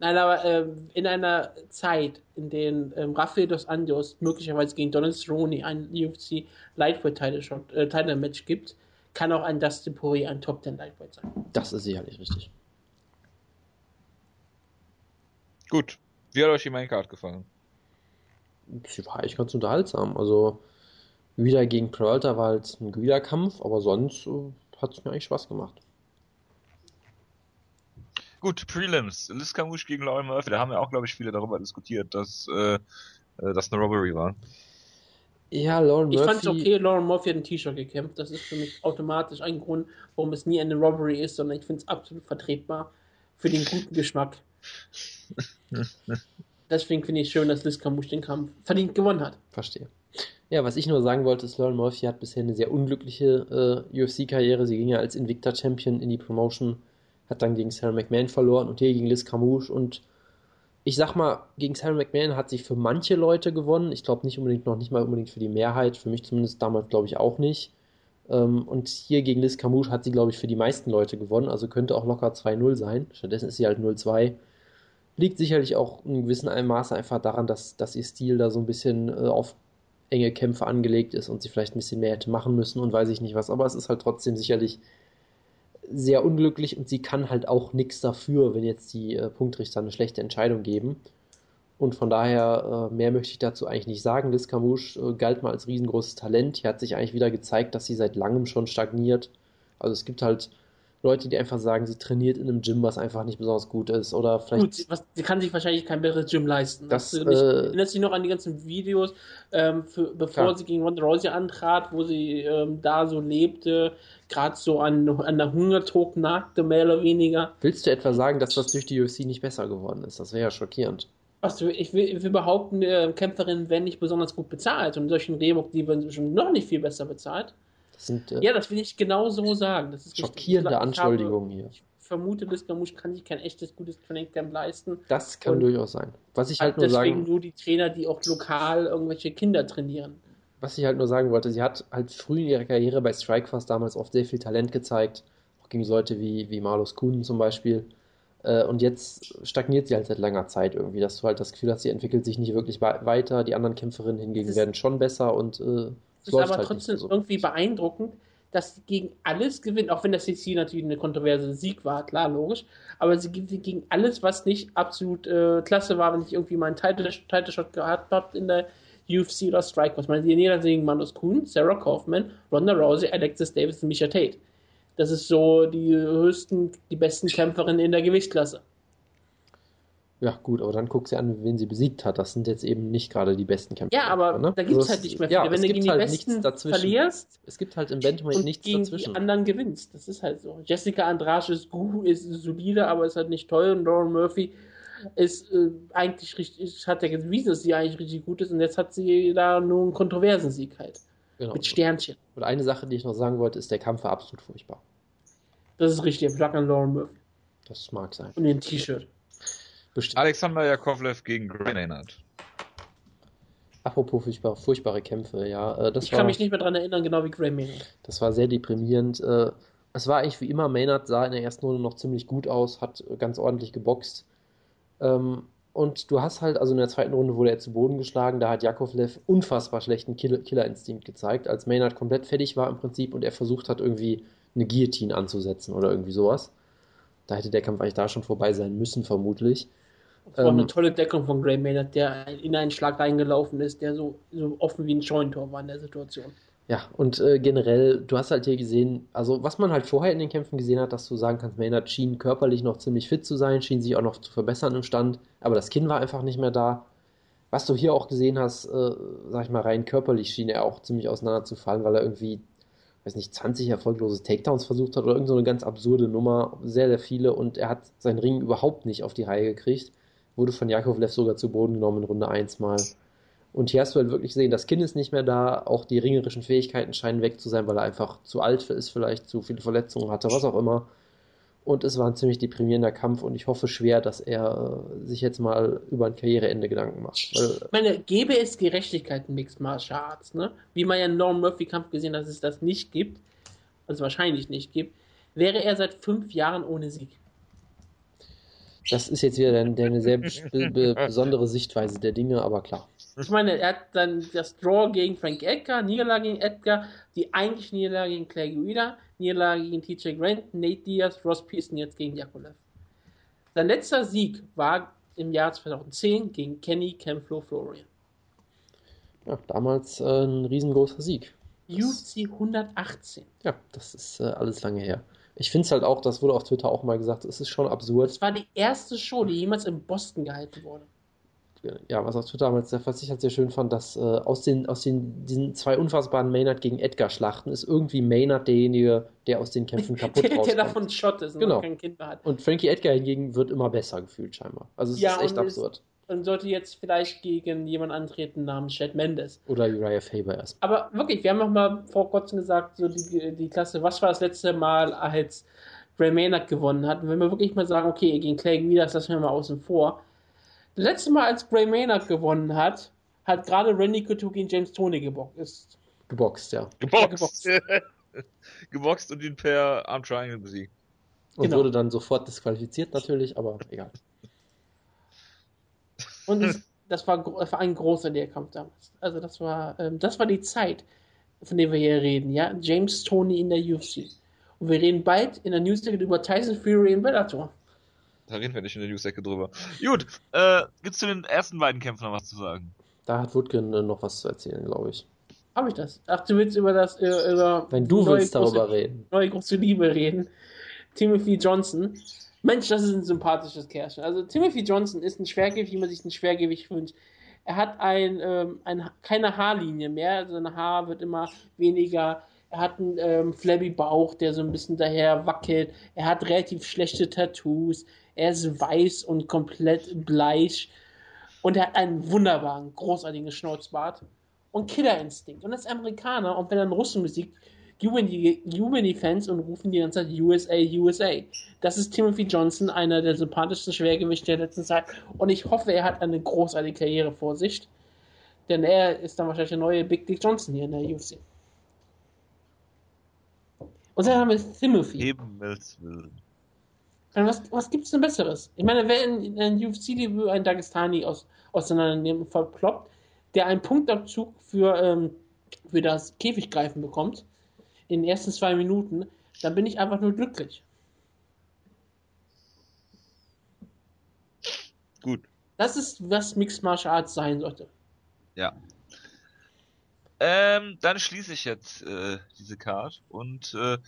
Nein, aber ähm, in einer Zeit, in der ähm, Rafael dos Anjos möglicherweise gegen Donald Cerrone ein UFC Lightweight-Title-Match äh, gibt, kann auch ein Dustin Poirier ein Top 10 Lightweight sein. Das ist sicherlich richtig. Gut. Wie hat euch die Maincard gefallen? Sie war eigentlich ganz unterhaltsam. Also, wieder gegen Peralta war halt ein Güterkampf, aber sonst äh, hat es mir eigentlich Spaß gemacht. Gut, Prelims. Liz Camouche gegen Lauren Murphy. Da haben ja auch, glaube ich, viele darüber diskutiert, dass äh, äh, das eine Robbery war. Ja, Lauren Murphy. Ich fand es okay, Lauren Murphy hat ein T-Shirt gekämpft. Das ist für mich automatisch ein Grund, warum es nie eine Robbery ist, sondern ich finde es absolut vertretbar für den guten Geschmack. Deswegen finde ich schön, dass Liz Camouche den Kampf verdient gewonnen hat. Verstehe. Ja, was ich nur sagen wollte, ist, Lauren Murphy hat bisher eine sehr unglückliche äh, UFC-Karriere. Sie ging ja als Invicta-Champion in die Promotion hat dann gegen Sarah McMahon verloren und hier gegen Liz Camouche und ich sag mal, gegen Sarah McMahon hat sie für manche Leute gewonnen. Ich glaube nicht unbedingt, noch nicht mal unbedingt für die Mehrheit. Für mich zumindest damals glaube ich auch nicht. Ähm, und hier gegen Liz Camouche hat sie, glaube ich, für die meisten Leute gewonnen. Also könnte auch locker 2-0 sein. Stattdessen ist sie halt 0-2. Liegt sicherlich auch in gewissem Maße einfach daran, dass, dass ihr Stil da so ein bisschen äh, auf enge Kämpfe angelegt ist und sie vielleicht ein bisschen mehr hätte machen müssen und weiß ich nicht was. Aber es ist halt trotzdem sicherlich sehr unglücklich und sie kann halt auch nichts dafür, wenn jetzt die äh, Punktrichter eine schlechte Entscheidung geben. Und von daher, äh, mehr möchte ich dazu eigentlich nicht sagen. Liz Camouche äh, galt mal als riesengroßes Talent. Hier hat sich eigentlich wieder gezeigt, dass sie seit langem schon stagniert. Also es gibt halt Leute, die einfach sagen, sie trainiert in einem Gym, was einfach nicht besonders gut ist. Oder vielleicht. Gut, sie, was, sie kann sich wahrscheinlich kein besseres Gym leisten. Das, das äh, erinnert sich noch an die ganzen Videos, ähm, für, bevor klar. sie gegen Ronda Rousey antrat, wo sie ähm, da so lebte, gerade so an, an der Hungertod nagte, mehr oder weniger. Willst du etwa sagen, dass das durch die UFC nicht besser geworden ist? Das wäre ja schockierend. Was, ich, will, ich will behaupten, äh, Kämpferinnen werden nicht besonders gut bezahlt und solchen Rehbock, die werden schon noch nicht viel besser bezahlt. Das sind, äh, ja, das will ich genau so sagen. Das ist schockierende ich, Anschuldigungen hier. Ich vermute, Liskamusch kann sich kein echtes, gutes Trainingcamp leisten. Das kann und durchaus sein. Was ich halt nur deswegen sagen. nur die Trainer, die auch lokal irgendwelche Kinder trainieren. Was ich halt nur sagen wollte, sie hat halt früh in ihrer Karriere bei Strikeforce damals oft sehr viel Talent gezeigt. Auch gegen Leute wie, wie Marlos Kuhn zum Beispiel. Äh, und jetzt stagniert sie halt seit langer Zeit irgendwie, dass du halt das Gefühl hast, sie entwickelt sich nicht wirklich weiter. Die anderen Kämpferinnen hingegen werden schon besser und äh, ist aber halt trotzdem so. irgendwie beeindruckend, dass sie gegen alles gewinnt, auch wenn das jetzt hier natürlich eine kontroverse Sieg war, klar, logisch, aber sie gewinnt gegen alles, was nicht absolut äh, klasse war, wenn ich irgendwie mal einen Title, Title Shot gehabt habe in der UFC oder Strikeforce. Ich meine, die Niederlande gegen Manus Kuhn, Sarah Kaufman, Ronda Rousey, Alexis Davis und Misha Tate. Das ist so die höchsten, die besten Kämpferinnen in der Gewichtsklasse. Ja, gut, aber dann guckt sie an, wen sie besiegt hat. Das sind jetzt eben nicht gerade die besten Kämpfer. Ja, aber ne? da gibt es also halt nicht mehr viele. Ja, Wenn du gegen halt die Besten verlierst, es gibt halt im Bantamweight nichts gegen dazwischen. die anderen gewinnst. Das ist halt so. Jessica Andrade ist gut, ist solide, aber ist halt nicht toll. Und Lauren Murphy ist äh, eigentlich richtig, hat ja gewiesen, dass sie eigentlich richtig gut ist. Und jetzt hat sie da nur einen kontroversen Sieg halt. Genau. Mit Sternchen. Und eine Sache, die ich noch sagen wollte, ist, der Kampf war absolut furchtbar. Das ist richtig, Plug an Lauren Murphy. Das mag sein. Und den T-Shirt. Bestimmt. Alexander Jakovlev gegen Gray Maynard. Apropos furchtbare, furchtbare Kämpfe, ja. Äh, das ich war, kann mich nicht mehr daran erinnern, genau wie Gray Maynard. Das war sehr deprimierend. Äh, es war eigentlich wie immer, Maynard sah in der ersten Runde noch ziemlich gut aus, hat ganz ordentlich geboxt. Ähm, und du hast halt, also in der zweiten Runde wurde er zu Boden geschlagen, da hat Jakovlev unfassbar schlechten Killerinstinkt gezeigt, als Maynard komplett fertig war im Prinzip und er versucht hat, irgendwie eine Guillotine anzusetzen oder irgendwie sowas. Da hätte der Kampf eigentlich da schon vorbei sein müssen, vermutlich. Das war ähm, eine tolle Deckung von Gray Maynard, der in einen Schlag reingelaufen ist, der so, so offen wie ein Scheunentor war in der Situation. Ja, und äh, generell, du hast halt hier gesehen, also was man halt vorher in den Kämpfen gesehen hat, dass du sagen kannst, Maynard schien körperlich noch ziemlich fit zu sein, schien sich auch noch zu verbessern im Stand, aber das Kinn war einfach nicht mehr da. Was du hier auch gesehen hast, äh, sag ich mal, rein körperlich schien er auch ziemlich auseinanderzufallen, weil er irgendwie, weiß nicht, 20 erfolglose Takedowns versucht hat oder irgendeine so eine ganz absurde Nummer, sehr, sehr viele und er hat seinen Ring überhaupt nicht auf die Reihe gekriegt wurde von Jakovlev sogar zu Boden genommen in Runde 1 mal. Und hier hast du halt wirklich gesehen, das Kind ist nicht mehr da, auch die ringerischen Fähigkeiten scheinen weg zu sein, weil er einfach zu alt ist, vielleicht zu viele Verletzungen hatte, was auch immer. Und es war ein ziemlich deprimierender Kampf und ich hoffe schwer, dass er äh, sich jetzt mal über ein Karriereende Gedanken macht. Weil, ich meine, gäbe es Gerechtigkeit in Mixed Martial Arts, ne? Wie man ja in Norm Murphy Kampf gesehen hat, dass es das nicht gibt, also wahrscheinlich nicht gibt, wäre er seit fünf Jahren ohne Sieg. Das ist jetzt wieder eine sehr besondere Sichtweise der Dinge, aber klar. Ich meine, er hat dann das Draw gegen Frank Edgar, Niederlage gegen Edgar, die eigentliche Niederlage gegen Clay Guida, Niederlage gegen TJ Grant, Nate Diaz, Ross Pearson jetzt gegen Jakolev. Sein letzter Sieg war im Jahr 2010 gegen Kenny Camflo Florian. Ja, damals äh, ein riesengroßer Sieg. UFC 118. Ja, das ist äh, alles lange her. Ich finde es halt auch, das wurde auf Twitter auch mal gesagt, es ist schon absurd. Es war die erste Show, die jemals in Boston gehalten wurde. Ja, was auf Twitter damals, was ich halt sehr schön fand, dass äh, aus, den, aus den, diesen zwei unfassbaren Maynard gegen Edgar Schlachten ist irgendwie Maynard derjenige, der aus den Kämpfen kaputt der, der davon Schott ist und genau. kein Kind mehr hat. Und Frankie Edgar hingegen wird immer besser gefühlt scheinbar. Also es ja, ist echt absurd und sollte jetzt vielleicht gegen jemanden antreten namens Chad Mendes. Oder Uriah Faber erst. Aber wirklich, wir haben noch mal vor kurzem gesagt, so die, die Klasse, was war das letzte Mal, als Gray Maynard gewonnen hat? Und wenn wir wirklich mal sagen, okay, gegen Clay Guida, das lassen wir mal außen vor. Das letzte Mal, als Gray Maynard gewonnen hat, hat gerade Randy Couture gegen James Tony geboxt. Geboxt, ja. Geboxt. Ja, geboxt. geboxt und ihn per Arm Triangle besiegt. Und genau. wurde dann sofort disqualifiziert natürlich, aber egal. Und es, das, war, das war ein großartiger Kampf damals. Also das war, ähm, das war die Zeit, von der wir hier reden, ja. James Tony in der UFC. Und wir reden bald in der Newsdecke über Tyson Fury in Bellator. Da reden wir nicht in der Newsdecke drüber. Gut, äh, gibt's zu den ersten beiden Kämpfen noch was zu sagen? Da hat Woodkin äh, noch was zu erzählen, glaube ich. Habe ich das? Ach, du willst über das, äh, über. Wenn du willst darüber große, reden. Neue große Liebe reden. Timothy Johnson Mensch, das ist ein sympathisches Kerlchen. Also Timothy Johnson ist ein Schwergewicht, wie man sich ein Schwergewicht wünscht. Er hat ein, ähm, ein, keine Haarlinie mehr, sein Haar wird immer weniger. Er hat einen ähm, flabby Bauch, der so ein bisschen daher wackelt. Er hat relativ schlechte Tattoos. Er ist weiß und komplett bleich. Und er hat einen wunderbaren, großartigen Schnauzbart und Killerinstinkt. Und er ist Amerikaner und wenn er einen Russen besiegt, jubeln die, jubeln die Fans und rufen die ganze Zeit USA, USA. Das ist Timothy Johnson, einer der sympathischsten Schwergewichte der letzten Zeit. Und ich hoffe, er hat eine großartige Karriere vor sich. Denn er ist dann wahrscheinlich der neue Big Dick Johnson hier in der UFC. Und sein Name ist Timothy. Himmels Willen. Was, was es denn Besseres? Ich meine, wer in, in einem UFC-Debüt einen Dagestani aus, auseinandernehmen verploppt, der einen Punktabzug für, ähm, für das Käfiggreifen bekommt, in den ersten zwei Minuten, dann bin ich einfach nur glücklich. Gut. Das ist, was Mixed Martial Arts sein sollte. Ja. Ähm, dann schließe ich jetzt äh, diese Card und äh,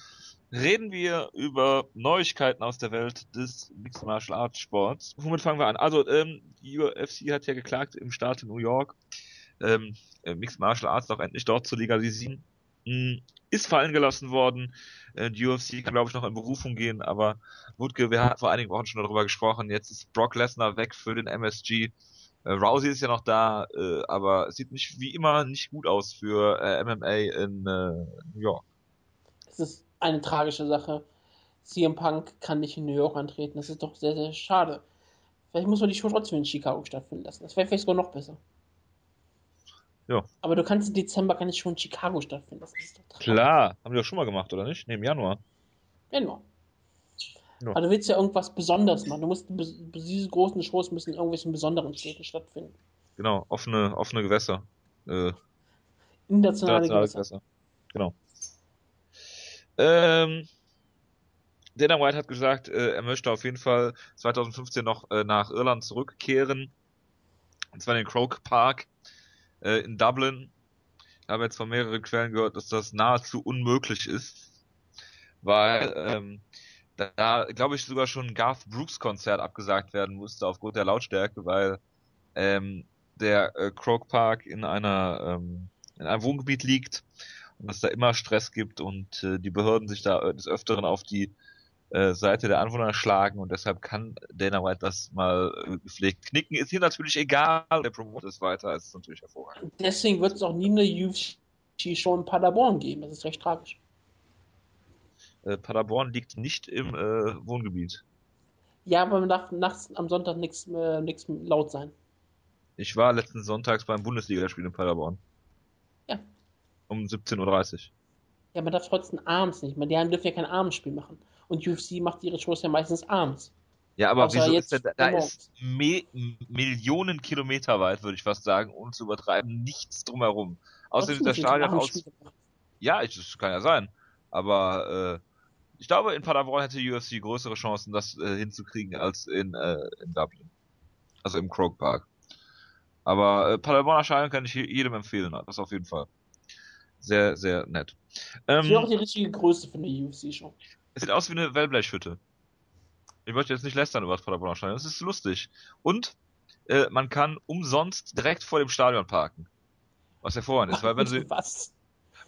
reden wir über Neuigkeiten aus der Welt des Mixed Martial Arts Sports. Womit fangen wir an? Also, ähm, die UFC hat ja geklagt im Staat New York, ähm, äh, Mixed Martial Arts auch endlich dort zu legalisieren. Hm, ist fallen gelassen worden. Äh, die UFC kann, glaube ich, noch in Berufung gehen, aber Wutke, wir hatten vor einigen Wochen schon darüber gesprochen. Jetzt ist Brock Lesnar weg für den MSG. Äh, Rousey ist ja noch da, äh, aber sieht nicht wie immer nicht gut aus für MMA in New York. Es ist eine tragische Sache. CM Punk kann nicht in New York antreten. Das ist doch sehr, sehr schade. Vielleicht muss man die Show trotzdem in Chicago stattfinden lassen. Das wäre vielleicht sogar noch besser. Ja. Aber du kannst im Dezember kann ich schon in Chicago stattfinden. Das ist doch. Klar, haben wir doch schon mal gemacht, oder nicht? Ne, im Januar. Genau. Ja. Aber du willst ja irgendwas Besonderes machen. Du musst diese großen Shows müssen in irgendwelchen besonderen Städten stattfinden. Genau, offene, offene Gewässer. Äh, Internationale internationale Gewässer. Gewässer. Genau. Ähm, Dana White hat gesagt, äh, er möchte auf jeden Fall 2015 noch äh, nach Irland zurückkehren. Und zwar in den Croke Park äh, in Dublin. Ich habe jetzt von mehreren Quellen gehört, dass das nahezu unmöglich ist. Weil ähm, da, glaube ich, sogar schon ein Garth Brooks Konzert abgesagt werden musste aufgrund der Lautstärke, weil ähm, der äh, Croke Park in einer ähm, in einem Wohngebiet liegt und es da immer Stress gibt und äh, die Behörden sich da äh, des Öfteren auf die äh, Seite der Anwohner schlagen und deshalb kann Dana White das mal äh, gepflegt knicken. Ist hier natürlich egal, der Promoter ist weiter, ist natürlich hervorragend. Deswegen wird es auch nie eine UFC-Show in Paderborn geben. Das ist recht tragisch. Äh, Paderborn liegt nicht im äh, Wohngebiet. Ja, aber man darf nachts am Sonntag nichts äh, nix laut sein. Ich war letzten Sonntags beim Bundesligaspiel in Paderborn. Ja. Um 17.30 Uhr. Ja, man darf trotzdem abends nicht. Man, die dürfen ja kein Abendspiel machen. Und UFC macht ihre Shows ja meistens abends. Ja, aber Außer wieso jetzt ist denn, da, da ist Me Millionen Kilometer weit, würde ich fast sagen, ohne zu übertreiben, nichts drumherum. Außerdem ist das Stadion aus, ja, ich, das kann ja sein, aber äh, ich glaube, in Paderborn hätte UFC größere Chancen, das äh, hinzukriegen, als in, äh, in Dublin. Also im Croke Park. Aber äh, Paderborner Stadion kann ich je- jedem empfehlen, das auf jeden Fall. Sehr, sehr nett. Das wäre auch Ähm, die richtige Größe für eine UFC-Show. Es sieht aus wie eine Wellblechhütte. Ich möchte jetzt nicht lästern über das Paderborner Stadion, das ist lustig. Und äh, man kann umsonst direkt vor dem Stadion parken. Was hervorragend ist, weil wenn sie, Was?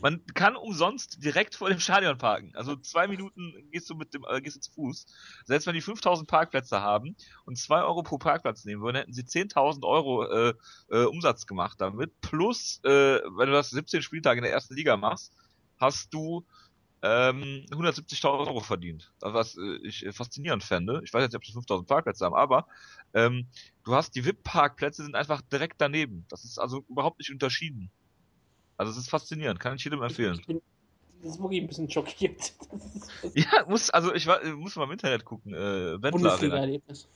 man kann umsonst direkt vor dem Stadion parken. Also zwei Minuten gehst du mit dem, äh, gehst du zu Fuß. Selbst wenn die 5000 Parkplätze haben und zwei Euro pro Parkplatz nehmen würden, hätten sie 10.000 Euro äh, äh, Umsatz gemacht damit. Plus, äh, wenn du das 17 Spieltage in der ersten Liga machst, hast du ähm, 170.000 Euro verdient. Was äh, ich äh, faszinierend fände. Ich weiß jetzt nicht, ob sie 5000 Parkplätze haben, aber ähm, du hast die VIP-Parkplätze sind einfach direkt daneben. Das ist also überhaupt nicht unterschieden. Also es ist faszinierend, kann ich jedem empfehlen. Ich bin das ist wirklich ein bisschen schockiert. Ja, muss, also ich muss mal im Internet gucken, äh. Bundesliga-Erlebnis.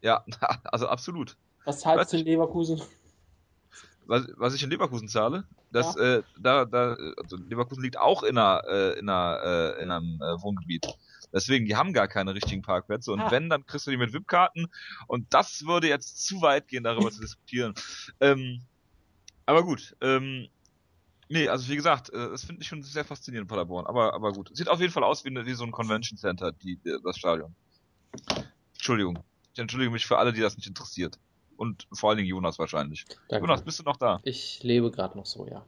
Ja, also absolut. Was zahlst du in Leverkusen? Was, was ich in Leverkusen zahle, das, äh, da, da, also Leverkusen liegt auch in einer, äh, in einer, äh, in einem äh, Wohngebiet. Deswegen, die haben gar keine richtigen Parkplätze und Ah. wenn, dann kriegst du die mit VIP-Karten und das würde jetzt zu weit gehen, darüber zu diskutieren. Ähm, aber gut, ähm, nee, also wie gesagt, äh, das finde ich schon sehr faszinierend, Paderborn, aber, aber gut. Sieht auf jeden Fall aus wie, eine, wie so ein Convention Center, die, die, das Stadion. Entschuldigung. Ich entschuldige mich für alle, die das nicht interessiert. Und vor allen Dingen Jonas wahrscheinlich. Danke. Jonas, bist du noch da? Ich lebe gerade noch so, ja.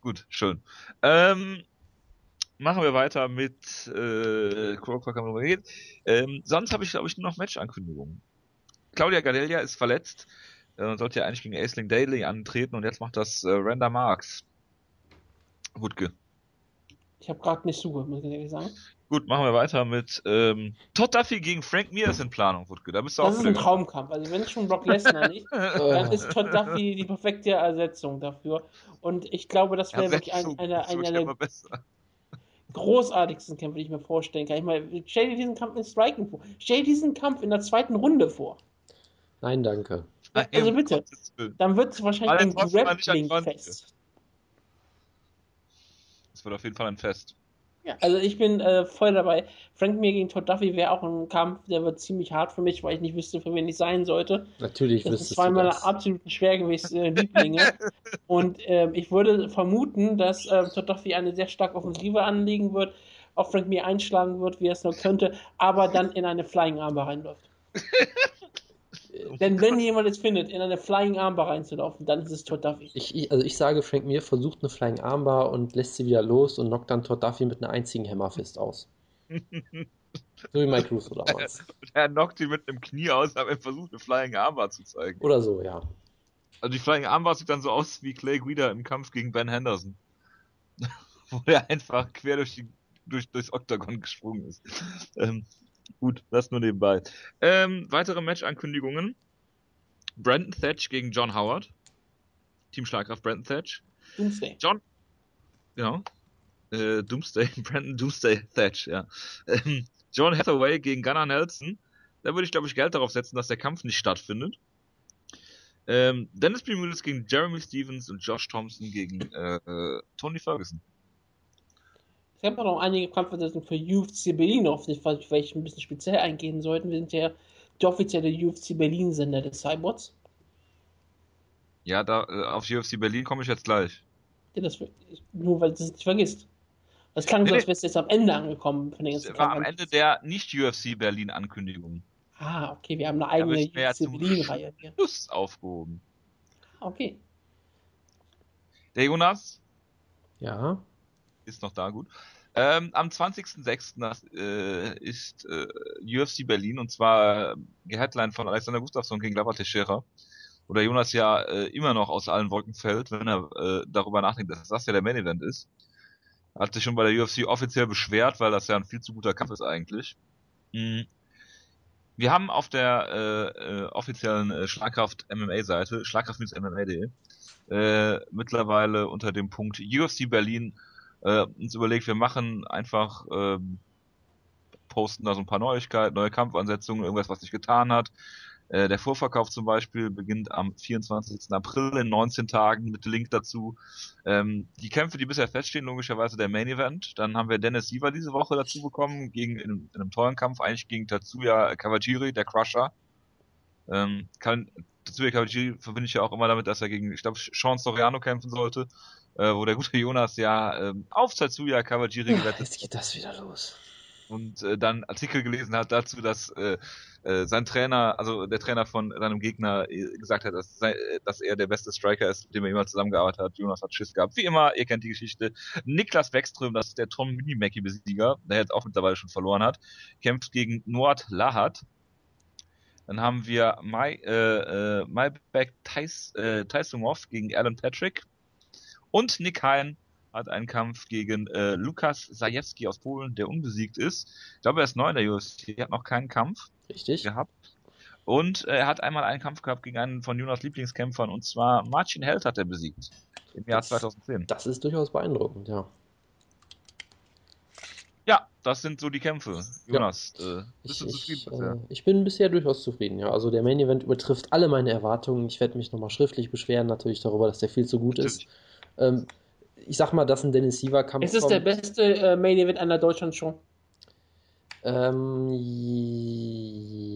Gut, schön. Ähm, machen wir weiter mit äh. Ähm, sonst habe ich, glaube ich, nur noch Match-Ankündigungen. Claudia Gadelia ist verletzt äh, und sollte ja eigentlich gegen Aisling Daly antreten und jetzt macht das äh, Randa Marks. Wutke. Ich habe gerade nicht zugehört, muss ich ehrlich sagen. Gut, machen wir weiter mit ähm, Todd Duffy gegen Frank Mir ist in Planung, Wutke. Da bist du Das auch ist ein Traumkampf. Also wenn schon Brock Lesnar nicht, dann ist Todd Duffy die perfekte Ersetzung dafür. Und ich glaube, das wäre wirklich ein, einer immer der besser. großartigsten Kämpfe, die ich mir vorstellen kann. Ich meine, stell dir diesen Kampf in Striking vor. Stell dir diesen Kampf in der zweiten Runde vor. Nein, danke. Also Um bitte. Dann wird es wahrscheinlich ein. Grappling-Fest. Das wird auf jeden Fall ein Fest. Ja, also ich bin äh, voll dabei. Frank Mir gegen Todd Duffy wäre auch ein Kampf, der wird ziemlich hart für mich, weil ich nicht wüsste, für wen ich sein sollte. Natürlich Das sind zwei meiner absoluten Schwergewichts-Lieblinge. Und äh, ich würde vermuten, dass äh, Todd Duffy eine sehr starke Offensive anlegen wird, auf Frank Mir einschlagen wird, wie er es nur könnte, aber dann in eine Flying Armbar reinläuft. Denn wenn jemand es findet, in eine Flying Armbar reinzulaufen, dann ist es Todd Duffy. Ich, ich, also ich sage, Frank Mir versucht eine Flying Armbar und lässt sie wieder los und knockt dann Todd Duffy mit einer einzigen Hammerfist aus. so wie Mike Russo damals. Er knockt ihn mit einem Knie aus, aber er versucht eine Flying Armbar zu zeigen. Oder so, ja. Also die Flying Armbar sieht dann so aus wie Clay Guida im Kampf gegen Ben Henderson. Wo er einfach quer durch die, durch, durchs Oktagon gesprungen ist. Ähm, gut, das nur nebenbei. Ähm, weitere Match-Ankündigungen. Brandon Thatch gegen John Howard. Team Schlagkraft Brandon Thatch. Doomsday. John, genau. Äh, Doomsday, Brandon Doomsday Thatch, ja. Ähm, John Hathaway gegen Gunnar Nelson. Da würde ich, glaube ich, Geld darauf setzen, dass der Kampf nicht stattfindet. Ähm, Dennis Primulis gegen Jeremy Stevens und Josh Thompson gegen äh, äh, Tony Ferguson. Es gab auch noch einige Kampfversetzungen für UFC Berlin, auf die wir vielleicht ein bisschen speziell eingehen sollten. Wir sind ja der offizielle UFC Berlin-Sender des Cybots. Ja, da äh, auf UFC Berlin komme ich jetzt gleich. Ja, das, nur weil du es nicht vergisst. Das klang so, als wärst du jetzt am Ende angekommen von den ganzen war am Ende der Nicht-UFC Berlin Ankündigung. Ah, okay, wir haben eine eigene UFC Berlin-Reihe hier. Schluss aufgehoben. Ah, Okay. Der Jonas Ja. Ist noch da, gut. Ähm, am 20.06. das, äh, ist äh, UFC Berlin und zwar äh, geheadline von Alexander Gustafsson gegen Lava Teixeira. Der Jonas ja äh, immer noch aus allen Wolken fällt, wenn er äh, darüber nachdenkt, dass das ja der Main Event ist. Hat sich schon bei der UFC offiziell beschwert, weil das ja ein viel zu guter Kampf ist eigentlich. Mhm. Wir haben auf der äh, äh, offiziellen äh, Schlagkraft MMA-Seite, schlagkraft-mma.de, äh, mittlerweile unter dem Punkt UFC Berlin äh, uns überlegt, wir machen einfach, ähm, posten da so ein paar Neuigkeiten, neue Kampfansetzungen, irgendwas, was sich getan hat. Äh, der Vorverkauf zum Beispiel beginnt am 24. April in 19 Tagen mit Link dazu. Ähm, die Kämpfe, die bisher feststehen, logischerweise der Main Event. Dann haben wir Dennis Siever diese Woche dazu bekommen, gegen, in, in einem tollen Kampf, eigentlich gegen Tatsuya Kawajiri, der Crusher. Ähm, kann, Tatsuya Kawajiri verbinde ich ja auch immer damit, dass er gegen, ich glaube, Sean Soriano kämpfen sollte, äh, wo der gute Jonas ja ähm, auf Tatsuya Kawajiri gewettet Jetzt geht das wieder los. und äh, dann Artikel gelesen hat dazu, dass äh, äh, sein Trainer, also der Trainer von seinem Gegner äh, gesagt hat, dass, sei, äh, dass er der beste Striker ist, mit dem er jemals zusammengearbeitet hat. Jonas hat Schiss gehabt. Wie immer, ihr kennt die Geschichte. Niklas Beckström, das ist der Tom Minimacki-Besieger, der jetzt auch mittlerweile schon verloren hat, kämpft gegen Noat Lahat. Dann haben wir Mai, äh, äh, Maibek Tais, äh, gegen Alan Patrick. Und Nick Hein hat einen Kampf gegen äh, Lukas Zajewski aus Polen, der unbesiegt ist. Ich glaube, er ist neu in der UFC, hat noch keinen Kampf Richtig? gehabt. Und äh, er hat einmal einen Kampf gehabt gegen einen von Jonas Lieblingskämpfern, und zwar Marcin Held hat er besiegt. Im Jahr Das- 2010. Das ist durchaus beeindruckend, ja. Ja, das sind so die Kämpfe. Jonas, äh, bist Ich, du ich, zufrieden bisher? äh, ich bin bisher durchaus zufrieden, ja. Also der Main Event übertrifft alle meine Erwartungen. Ich werde mich nochmal schriftlich beschweren, natürlich darüber, dass der viel zu gut ist. Ähm, ich sag mal, dass ein Dennis Siever Kampf Es ist der beste äh, Main Event einer Deutschland-Show. Ähm,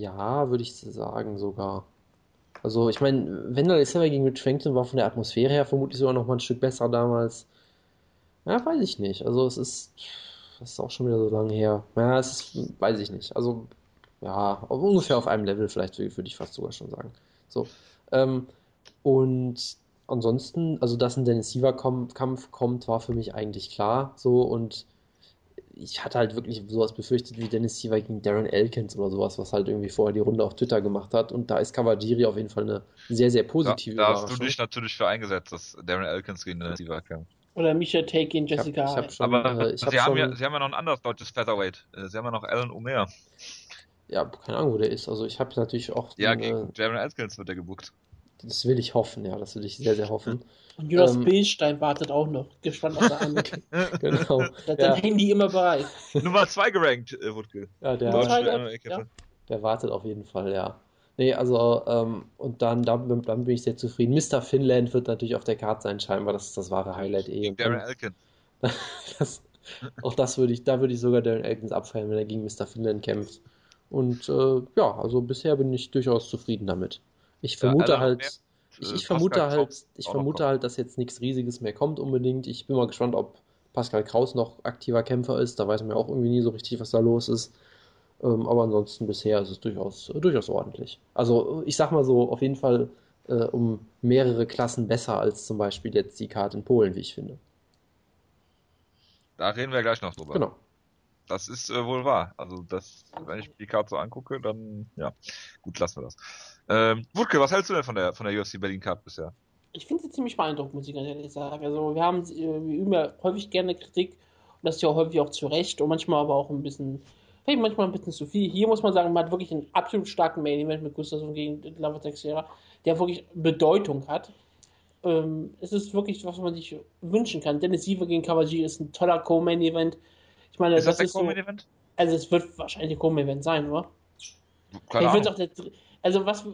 ja, würde ich sagen sogar. Also ich meine, Wendell Silver gegen Rich Franklin war von der Atmosphäre her vermutlich sogar noch mal ein Stück besser damals. Ja, weiß ich nicht. Also es ist, das ist auch schon wieder so lange her. Ja, es ist, weiß ich nicht. Also ja, auf- ungefähr auf einem Level vielleicht würde ich fast sogar schon sagen. So. Ähm, und ansonsten, also dass ein Dennis Siever Kampf kommt, war für mich eigentlich klar. So und ich hatte halt wirklich sowas befürchtet wie Dennis Siever gegen Darren Elkins oder sowas, was halt irgendwie vorher die Runde auf Twitter gemacht hat. Und da ist Kawajiri auf jeden Fall eine sehr, sehr Da, positive da hast du dich natürlich für eingesetzt, dass Darren Elkins gegen den Siever kämpft. Oder Misha Take gegen Ich hab, Jessica ich hab schon, Aber äh, ich hab sie, haben schon, ja, sie haben ja noch ein anderes deutsches Featherweight. Äh, Sie haben ja noch Alan Omer. ja, keine Ahnung, wo der ist. Also ich habe natürlich auch, Ja, den, gegen äh, Darren Elkins wird er gebuckt. Das will ich hoffen, ja, das will ich sehr, sehr hoffen. Und Jonas ähm, Billstein wartet auch noch. Gespannt auf der Hand. Genau. Der hat Ja, sein Handy immer bereit. Nummer 2 gerankt, äh, Wutke. ja, der, Deutsch- Deutsche ja. Der wartet auf jeden Fall, ja. Nee, also, ähm, und dann, dann, dann bin ich sehr zufrieden. Mr. Finland wird natürlich auf der Karte sein, scheinbar. Das ist das wahre Highlight eh. Darren dann, Elkins. das, Auch das würde ich, da würde ich sogar Darren Elkins abfeiern, wenn er gegen Mr. Finland kämpft. Und äh, ja, also bisher bin ich durchaus zufrieden damit. Ich vermute ja, halt, mehr, ich, ich vermute halt, ich vermute halt, dass jetzt nichts Riesiges mehr kommt unbedingt. Ich bin mal gespannt, ob Pascal Kraus noch aktiver Kämpfer ist. Da weiß man ja auch irgendwie nie so richtig, was da los ist. Ähm, aber ansonsten bisher ist es durchaus, äh, durchaus ordentlich. Also ich sag mal so, auf jeden Fall äh, um mehrere Klassen besser als zum Beispiel jetzt die Karte in Polen, wie ich finde. Da reden wir gleich noch drüber. Genau. Das ist äh, wohl wahr. Also das, wenn ich die Karte so angucke, dann ja, gut, lassen wir das. Ähm, Wutke, was hältst du denn von der von der UFC Berlin Cup bisher? Ich finde sie ziemlich beeindruckend, muss ich ganz ehrlich sagen. Also wir haben, wir üben ja häufig gerne Kritik und das ist ja häufig auch zu Recht und manchmal aber auch ein bisschen, hey, manchmal ein bisschen zu viel. Hier muss man sagen, man hat wirklich einen absolut starken Main Event mit Gustafsson gegen Lava Texera, der wirklich Bedeutung hat. Ähm, es ist wirklich, was man sich wünschen kann. Dennis Siever gegen Kawajiri ist ein toller Co-Main Event. Ich meine, ist das, das ist Co-Main Event? So, also es wird wahrscheinlich ein Co-Main Event sein, oder? Keine Ahnung. Der, also was,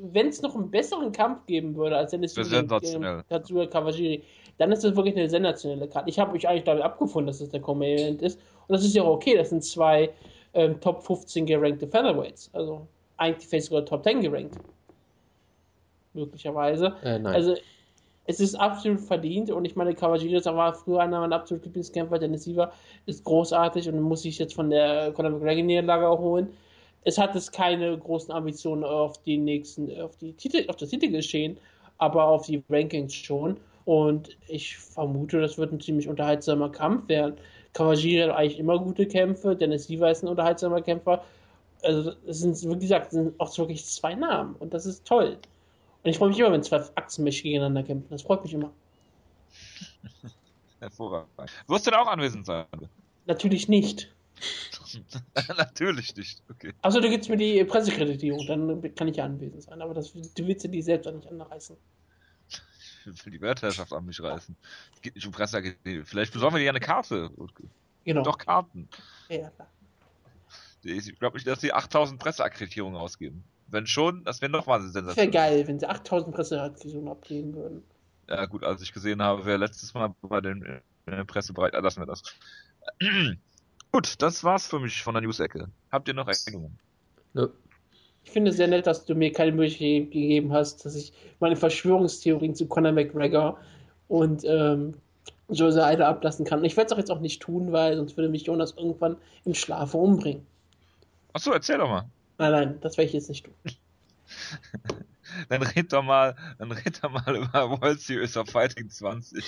wenn es noch einen besseren Kampf geben würde als Dennis gegen Tatsuya Kawajiri, dann ist das wirklich eine sensationelle Karte. Ich habe mich eigentlich damit abgefunden, dass es der Co-Main Event ist. Und das ist ja auch okay. Das sind zwei ähm, Top 15 gerankte Featherweights. Also eigentlich vielleicht sogar Top 10 gerankt möglicherweise. Äh, also es ist absolut verdient und ich meine, Cavagiris war früher einer meiner absoluten Lieblingskämpfer, Dennis Siever ist großartig und muss sich jetzt von der Conor McGregor-Niederlage erholen. Es hat es keine großen Ambitionen auf die nächsten, auf die Titel, auf das Titelgeschehen, aber auf die Rankings schon. Und ich vermute, das wird ein ziemlich unterhaltsamer Kampf werden. Kawajiri hat eigentlich immer gute Kämpfe, Dennis Siever ist ein unterhaltsamer Kämpfer. Also, es sind, wie gesagt, sind auch wirklich zwei Namen und das ist toll. Und ich freue mich immer, wenn zwei Achsenmächte gegeneinander kämpfen. Das freut mich immer. Hervorragend. Wirst du da auch anwesend sein? Natürlich nicht. Natürlich nicht, okay. Achso, du gibst mir die Pressekreditierung, dann kann ich ja anwesend sein. Aber das, du willst ja die selbst auch nicht anreißen. Ich will die Wertherrschaft an mich reißen. Es geht nicht um Pressekreditierung. Vielleicht besorgen wir dir eine Karte. Genau. Doch Karten. Ja, klar. Ich glaube nicht, dass sie 8000 Presseakkreditierungen ausgeben. Wenn schon, das wäre nochmal eine Sensation. Wäre geil, wenn sie 8000 Presseaktionen abgeben würden. Ja, gut, als ich gesehen habe, wer letztes Mal bei den in der Presse bereit, ah, lassen wir das. Gut, das war's für mich von der News-Ecke. Habt ihr noch Erinnerungen? Nö. Ich finde es sehr nett, dass du mir keine Möglichkeit gegeben hast, dass ich meine Verschwörungstheorien zu Conor McGregor und ähm, Jose Aldo ablassen kann. Ich werde es auch jetzt auch nicht tun, weil sonst würde mich Jonas irgendwann im Schlafe umbringen. Achso, erzähl doch mal. Nein, nein, das werde ich jetzt nicht tun. dann red doch mal, dann red doch mal über World Series of Fighting 20.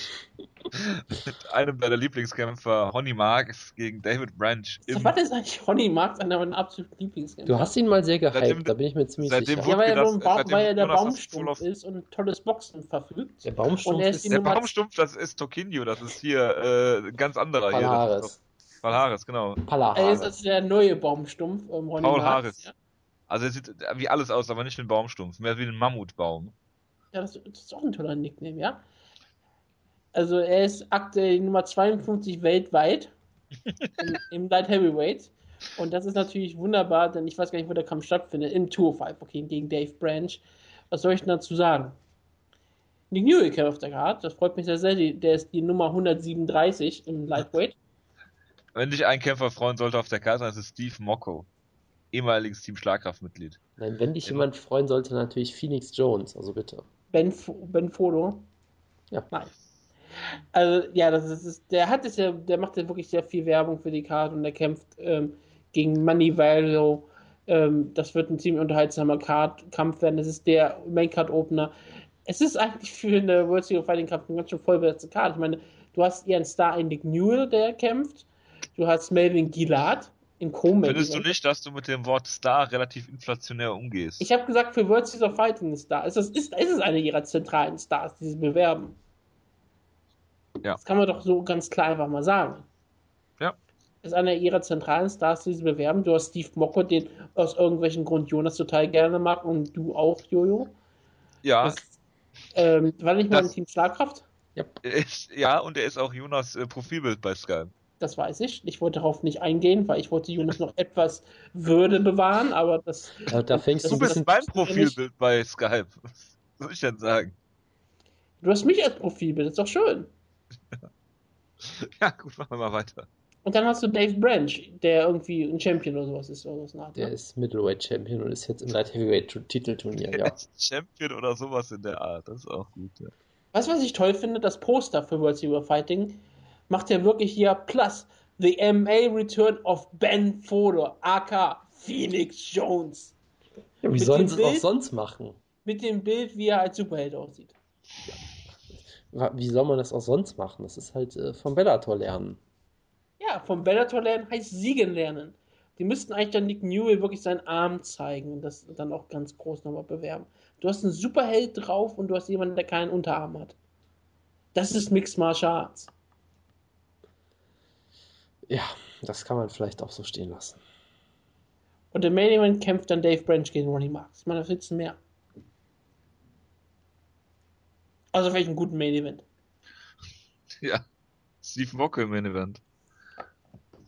Mit einem deiner Lieblingskämpfer, Honey Marks, gegen David Branch. Im was ist eigentlich Honey Marks, einer meiner absoluten Lieblingskämpfer? Du hast ihn mal sehr gehypt, seitdem, da bin ich mir ziemlich sicher. Ja, weil, er, das, Baum, weil er der Baumstumpf ist und ein tolles Boxen verfügt. Der Baumstumpf, ist, der Baumstumpf das ist Tokinho, das ist hier äh, ganz anderer Palaris. hier. Paul Harris, genau. Paul Harris. Er ist also der neue Baumstumpf. Ähm, Paul Harris. Ja. Also er sieht wie alles aus, aber nicht wie ein Baumstumpf, mehr wie ein Mammutbaum. Ja, das, das ist auch ein toller Nickname, ja. Also er ist aktuell Nummer 52 weltweit im, im Light Heavyweight. Und das ist natürlich wunderbar, denn ich weiß gar nicht, wo der Kampf stattfindet. Im Tour 5, okay, gegen Dave Branch. Was soll ich denn dazu sagen? Nick Newell auf der Karte, das freut mich sehr sehr. Der ist die Nummer 137 im Lightweight. Wenn dich ein Kämpfer freuen sollte auf der Karte, dann ist es Steve Mocco ehemaliges Team Schlagkraftmitglied. Nein, wenn dich jemand freuen sollte, natürlich Phoenix Jones, also bitte. Ben, ben Fodo? Ja. Nein. Also, ja, das ist, ist, der hat es ja, der macht ja wirklich sehr viel Werbung für die Karte und der kämpft ähm, gegen Money Value. Ähm, das wird ein ziemlich unterhaltsamer Card Kampf werden. Das ist der Main Card Opener. Es ist eigentlich für eine World Series of Fighting Kampf eine ganz schön vollbesetzte Karte. Ich meine, du hast ihren Star Nick Newell, der kämpft. Du hast Melvin Gillard, in Chrome. Findest du nicht, dass du mit dem Wort Star relativ inflationär umgehst? Ich habe gesagt, für World Series of Fighting Star ist es, ist, ist es eine ihrer zentralen Stars, die sie bewerben. Ja. Das kann man doch so ganz klar einfach mal sagen. Ja. Ist einer ihrer zentralen Stars, die sie bewerben. Du hast Steve Mocko, den aus irgendwelchen Grund Jonas total gerne mag und du auch, Jojo. Ja. Das, ähm, war nicht mal ein Team Schlagkraft? Ja. ja, und er ist auch Jonas äh, Profilbild bei Skype das weiß ich. Ich wollte darauf nicht eingehen, weil ich wollte Jonas noch etwas Würde bewahren, aber das. Ja, da fängst du bist mein Profilbild bei Skype. Was soll ich denn sagen? Du hast mich als Profilbild, das ist doch schön. Ja, gut, machen wir mal weiter. Und dann hast du Dave Branch, der irgendwie ein Champion oder sowas ist. Oder sowas der ne? ist Middleweight Champion und ist jetzt im Light Heavyweight Titelturnier, ja. Champion oder sowas in der Art, das ist auch gut, ja. Weißt du, was ich toll finde? Das Poster für World Series Fighting macht ja wirklich hier Plus. The MA Return of Ben Fodor, aka Phoenix Jones. Ja, wie sollen sie es auch sonst machen? Mit dem Bild, wie er als Superheld aussieht. Ja. Wie soll man das auch sonst machen? Das ist halt äh, vom Bellator lernen. Ja, vom Bellator lernen heißt Siegen lernen. Die müssten eigentlich dann Nick Newell wirklich seinen Arm zeigen und das dann auch ganz groß nochmal bewerben. Du hast einen Superheld drauf und du hast jemanden, der keinen Unterarm hat. Das ist Mixed Martial Arts. Ja, das kann man vielleicht auch so stehen lassen. Und im Main Event kämpft dann Dave Branch gegen Ronnie Marks. Ich meine, da sitzen mehr. Also vielleicht einen guten Main Event. Ja. Steve Wocke im Main Event.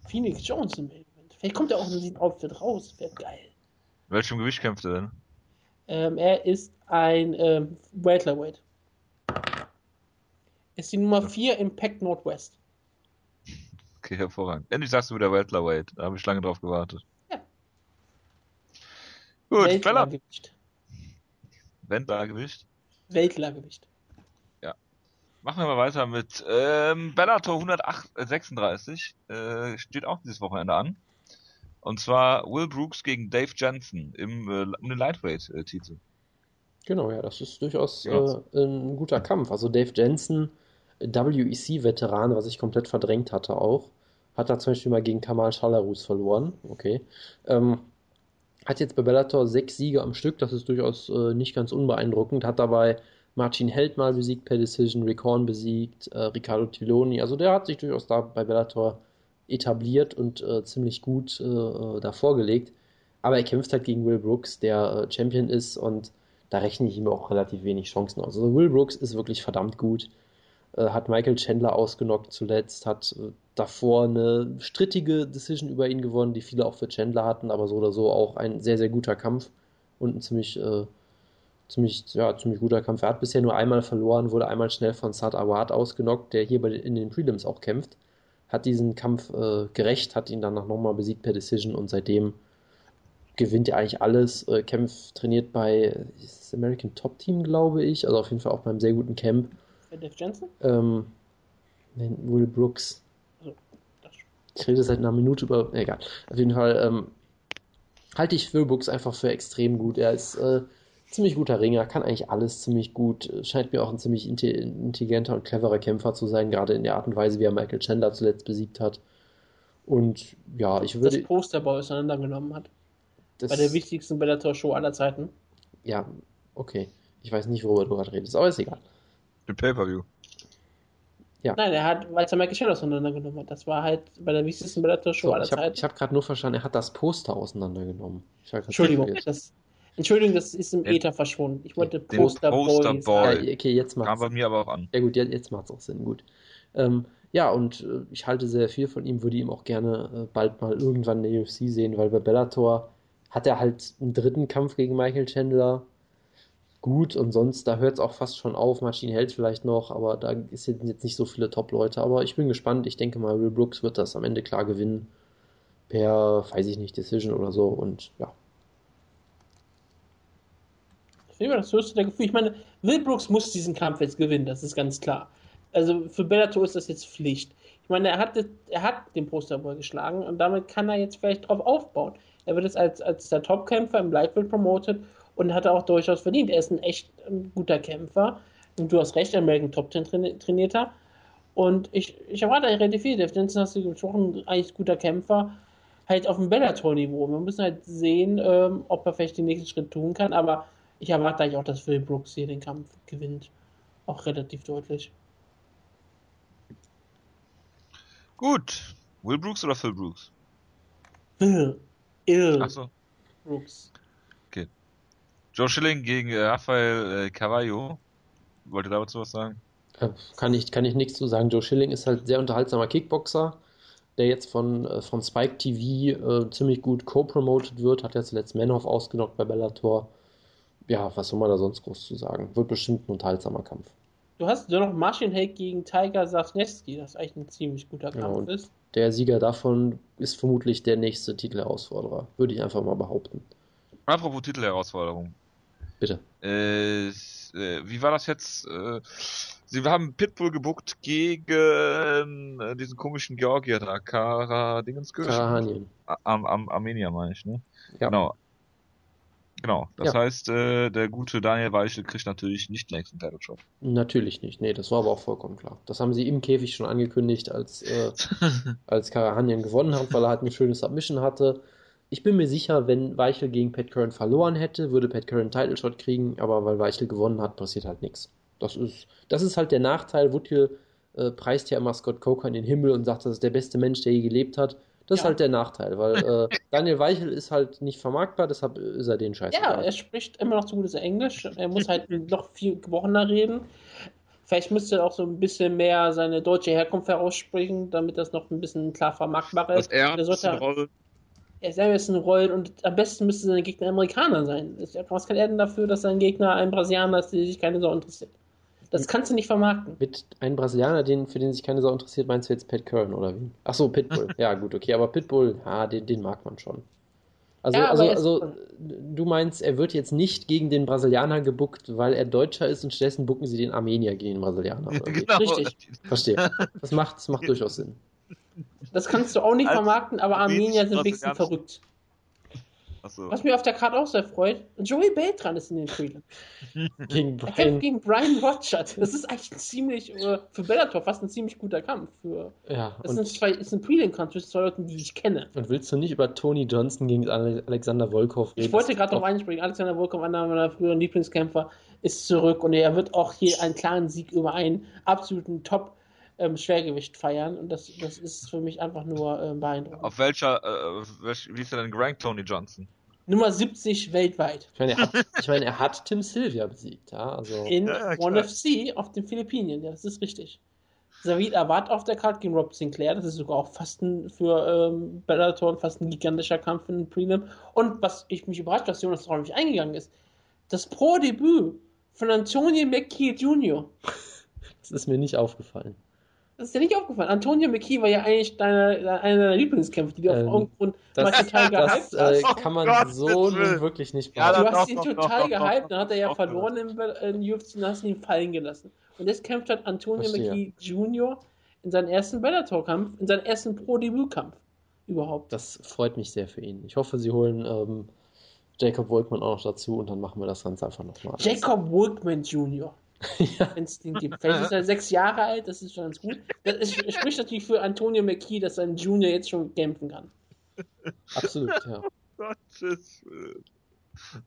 Phoenix Jones im Main Event. Vielleicht kommt er auch in diesem Outfit raus. Wäre geil. Welchem Gewicht kämpft er denn? Ähm, er ist ein ähm, Welterweight. Ist die Nummer 4 im Pack Northwest. Okay, hervorragend. Endlich sagst du wieder Welterweight. Da habe ich lange drauf gewartet. Ja. Gut, Weltlergewicht. Weltlergewicht? Weltlergewicht. Ja. Machen wir mal weiter mit ähm, Bellator 136. Äh, steht auch dieses Wochenende an. Und zwar Will Brooks gegen Dave Jensen im, äh, im Lightweight-Titel. Genau, ja, das ist durchaus ja. äh, ein guter Kampf. Also Dave Jensen, WEC-Veteran, was ich komplett verdrängt hatte auch. Hat da zum Beispiel mal gegen Kamal Shalarus verloren. Okay. Ähm, hat jetzt bei Bellator sechs Siege am Stück, das ist durchaus äh, nicht ganz unbeeindruckend. Hat dabei Martin Held mal besiegt per Decision, Rick Horn besiegt, äh, Riccardo Tiloni. Also der hat sich durchaus da bei Bellator etabliert und äh, ziemlich gut äh, äh, da vorgelegt. Aber er kämpft halt gegen Will Brooks, der äh, Champion ist und da rechne ich ihm auch relativ wenig Chancen aus. Also Will Brooks ist wirklich verdammt gut. Äh, hat Michael Chandler ausgenockt zuletzt, hat äh, davor eine strittige Decision über ihn gewonnen, die viele auch für Chandler hatten, aber so oder so auch ein sehr, sehr guter Kampf und ein ziemlich, äh, ziemlich, ja, ziemlich guter Kampf. Er hat bisher nur einmal verloren, wurde einmal schnell von Sad Awad ausgenockt, der hier bei, in den Prelims auch kämpft. Hat diesen Kampf äh, gerecht, hat ihn dann nochmal besiegt per Decision und seitdem gewinnt er eigentlich alles. Äh, kämpft, trainiert bei American Top Team, glaube ich, also auf jeden Fall auch beim sehr guten Camp Dave Jensen? Ähm, nein, Will Brooks. Also, ich rede seit einer Minute über. Egal. Auf jeden Fall ähm, halte ich Will Brooks einfach für extrem gut. Er ist äh, ziemlich guter Ringer, kann eigentlich alles ziemlich gut. Scheint mir auch ein ziemlich intelligenter und cleverer Kämpfer zu sein, gerade in der Art und Weise, wie er Michael Chandler zuletzt besiegt hat. Und ja, ich würde. Das Posterball auseinandergenommen hat. bei der wichtigsten Bellator-Show aller Zeiten. Ja, okay. Ich weiß nicht, worüber du gerade redest, aber ist egal. Mit Pay-Per-View. Ja. Nein, er hat, weil Michael Chandler auseinandergenommen hat. Das war halt bei der wichtigsten Bellator-Show so, aller ich hab, Zeiten. Ich habe gerade nur verstanden, er hat das Poster auseinandergenommen. Entschuldigung, das, Entschuldigung, das ist im Äther verschwunden. Ich wollte Poster, Poster Boy. Ja, okay, jetzt macht's Kam bei mir aber auch an. Ja gut, jetzt macht es auch Sinn, gut. Ähm, ja, und äh, ich halte sehr viel von ihm, würde ihm auch gerne äh, bald mal irgendwann in der UFC sehen, weil bei Bellator hat er halt einen dritten Kampf gegen Michael Chandler gut und sonst, da hört es auch fast schon auf. Martin hält vielleicht noch, aber da sind jetzt nicht so viele Top-Leute. Aber ich bin gespannt. Ich denke mal, Will Brooks wird das am Ende klar gewinnen. Per, weiß ich nicht, Decision oder so und ja. Ich das höchste der Gefühl. Ich meine, Will Brooks muss diesen Kampf jetzt gewinnen, das ist ganz klar. Also für Bellator ist das jetzt Pflicht. Ich meine, er hat, er hat den Posterboy geschlagen und damit kann er jetzt vielleicht drauf aufbauen. Er wird jetzt als, als der Top-Kämpfer im Lightweight promoted und hat er auch durchaus verdient. Er ist ein echt ein guter Kämpfer. Und du hast recht, American Top 10 traini trainierter. Und ich, ich erwarte relativ viel. Dave Jensen hast du gesprochen, eigentlich guter Kämpfer. Halt auf dem Bellator-Niveau. Wir müssen halt sehen, ähm, ob er vielleicht den nächsten Schritt tun kann. Aber ich erwarte eigentlich auch, dass Phil Brooks hier den Kampf gewinnt. Auch relativ deutlich. Gut. Will Brooks oder Phil Brooks? Phil. Ill. Achso. Brooks. Joe Schilling gegen äh, Rafael äh, Carvalho. Wollt ihr dazu was sagen? Äh, kann ich, kann ich nichts zu sagen. Joe Schilling ist halt sehr unterhaltsamer Kickboxer, der jetzt von, von Spike TV äh, ziemlich gut co-promoted wird. Hat ja zuletzt Manhoff ausgenockt bei Bellator. Ja, was soll man da sonst groß zu sagen? Wird bestimmt ein unterhaltsamer Kampf. Du hast nur noch Martin Hake gegen Tiger Safneski, das eigentlich ein ziemlich guter Ja, Kampf und- ist. Der Sieger davon ist vermutlich der nächste Titelherausforderer. Würde ich einfach mal behaupten. Apropos Titelherausforderung. Bitte. Äh, äh, wie war das jetzt? Äh, sie haben Pitbull gebuckt gegen äh, diesen komischen Georgier da, Kara Dingenskirch? Karahanien. Am, am Armenier meine ich, ne? Ja. Genau. Genau. Das Ja. heißt, der gute Daniel Weichel kriegt natürlich nicht den nächsten Title Shot. Natürlich nicht. Nee, das war aber auch vollkommen klar. Das haben sie im Käfig schon angekündigt, als, äh, als Karahanien gewonnen hat, weil er halt eine schöne Submission hatte. Ich bin mir sicher, wenn Weichel gegen Pat Curran verloren hätte, würde Pat Curran einen Title Shot kriegen, aber weil Weichel gewonnen hat, passiert halt nichts. Das ist, das ist halt der Nachteil. Woodhill äh, preist ja immer Scott Coker in den Himmel und sagt, das ist der beste Mensch, der je gelebt hat. Das ist Ja. halt der Nachteil, weil äh, Daniel Weichel ist halt nicht vermarktbar, deshalb ist er den Scheiß. Ja, er spricht immer noch so gutes Englisch. Er muss halt noch viel gebrochener reden. Vielleicht müsste er auch so ein bisschen mehr seine deutsche Herkunft heraussprechen, damit das noch ein bisschen klar vermarktbarer Das ist. er Der sollte- Rolle. Er selber ist eine Rolle und am besten müsste sein Gegner Amerikaner sein. Was kann er denn dafür, dass sein Gegner ein Brasilianer ist, der sich keine Sau interessiert? Das kannst du nicht vermarkten. Mit einem Brasilianer, den, für den sich keine Sau interessiert, meinst du jetzt Pat Curran oder wie? Ach so, Pitbull. ja, gut, okay, aber Pitbull, ja, den, den mag man schon. Also, Ja, also, also, du meinst, er wird jetzt nicht gegen den Brasilianer gebuckt, weil er Deutscher ist und stattdessen bucken sie den Armenier gegen den Brasilianer. Genau. Richtig. Verstehe. Das macht, das macht durchaus Sinn. Das kannst du auch nicht Als vermarkten, aber Armenier sind wenigstens Brasilianer- verrückt. Achso. Was mir auf der Karte auch sehr freut, Joey Beltran ist in den Prelims. Gegen Er kämpft Brian. gegen Brian Rogers. Das ist eigentlich ein ziemlich, äh, für Bellator fast ein ziemlich guter Kampf. Für, Ja, das sind zwei, ist ein Prelim-Kampf zwischen zwei Leuten, die ich kenne. und willst du nicht über Tony Johnson gegen Ale- Alexander Volkov reden? Ich wollte gerade darauf einsprechen, Alexander Volkov, einer meiner früheren Lieblingskämpfer, ist zurück und er wird auch hier einen klaren Sieg über einen absoluten Top-Schwergewicht feiern und das, das ist für mich einfach nur äh, beeindruckend. Auf welcher, äh, welch, wie ist er denn gerankt, Tony Johnson? Nummer 70 weltweit. Ich meine, er hat, ich meine, er hat Tim Sylvia besiegt, ja. Also, In Ja. One FC auf den Philippinen, ja, das ist richtig. David Awad auf der Karte gegen Rob Sinclair, das ist sogar auch fast ein, für ähm, Bellator fast ein gigantischer Kampf in den Prelim. Und was ich mich überrascht, dass Jonas darauf nicht eingegangen ist, das Pro-Debüt von Antonio McKee Jr. das ist mir nicht aufgefallen. Das ist dir nicht aufgefallen. Antonio McKee war ja eigentlich deine, einer deiner Lieblingskämpfe, die du Ähm, auf Grund Das, mal total das gehypt äh, hast. kann man Oh so nun wirklich nicht Ja, Du doch, hast ihn doch, total gehypt, doch, dann hat er ja doch, verloren im, im UFC und hast ihn fallen gelassen. Und jetzt kämpft halt Antonio Verstehe. McKee Jr. in seinen ersten Bellator-Kampf, in seinen ersten Pro-Debüt-Kampf überhaupt. Das freut mich sehr für ihn. Ich hoffe, sie holen ähm, Jacob Volkmann auch noch dazu und dann machen wir das Ganze einfach nochmal. Jacob Workman Jr. ja, wenn es den gibt. Vielleicht ist er sechs Jahre alt, das ist schon ganz gut. Das ist, spricht natürlich für Antonio McKee, dass sein Junior jetzt schon kämpfen kann. absolut, ja. Gottes Willen.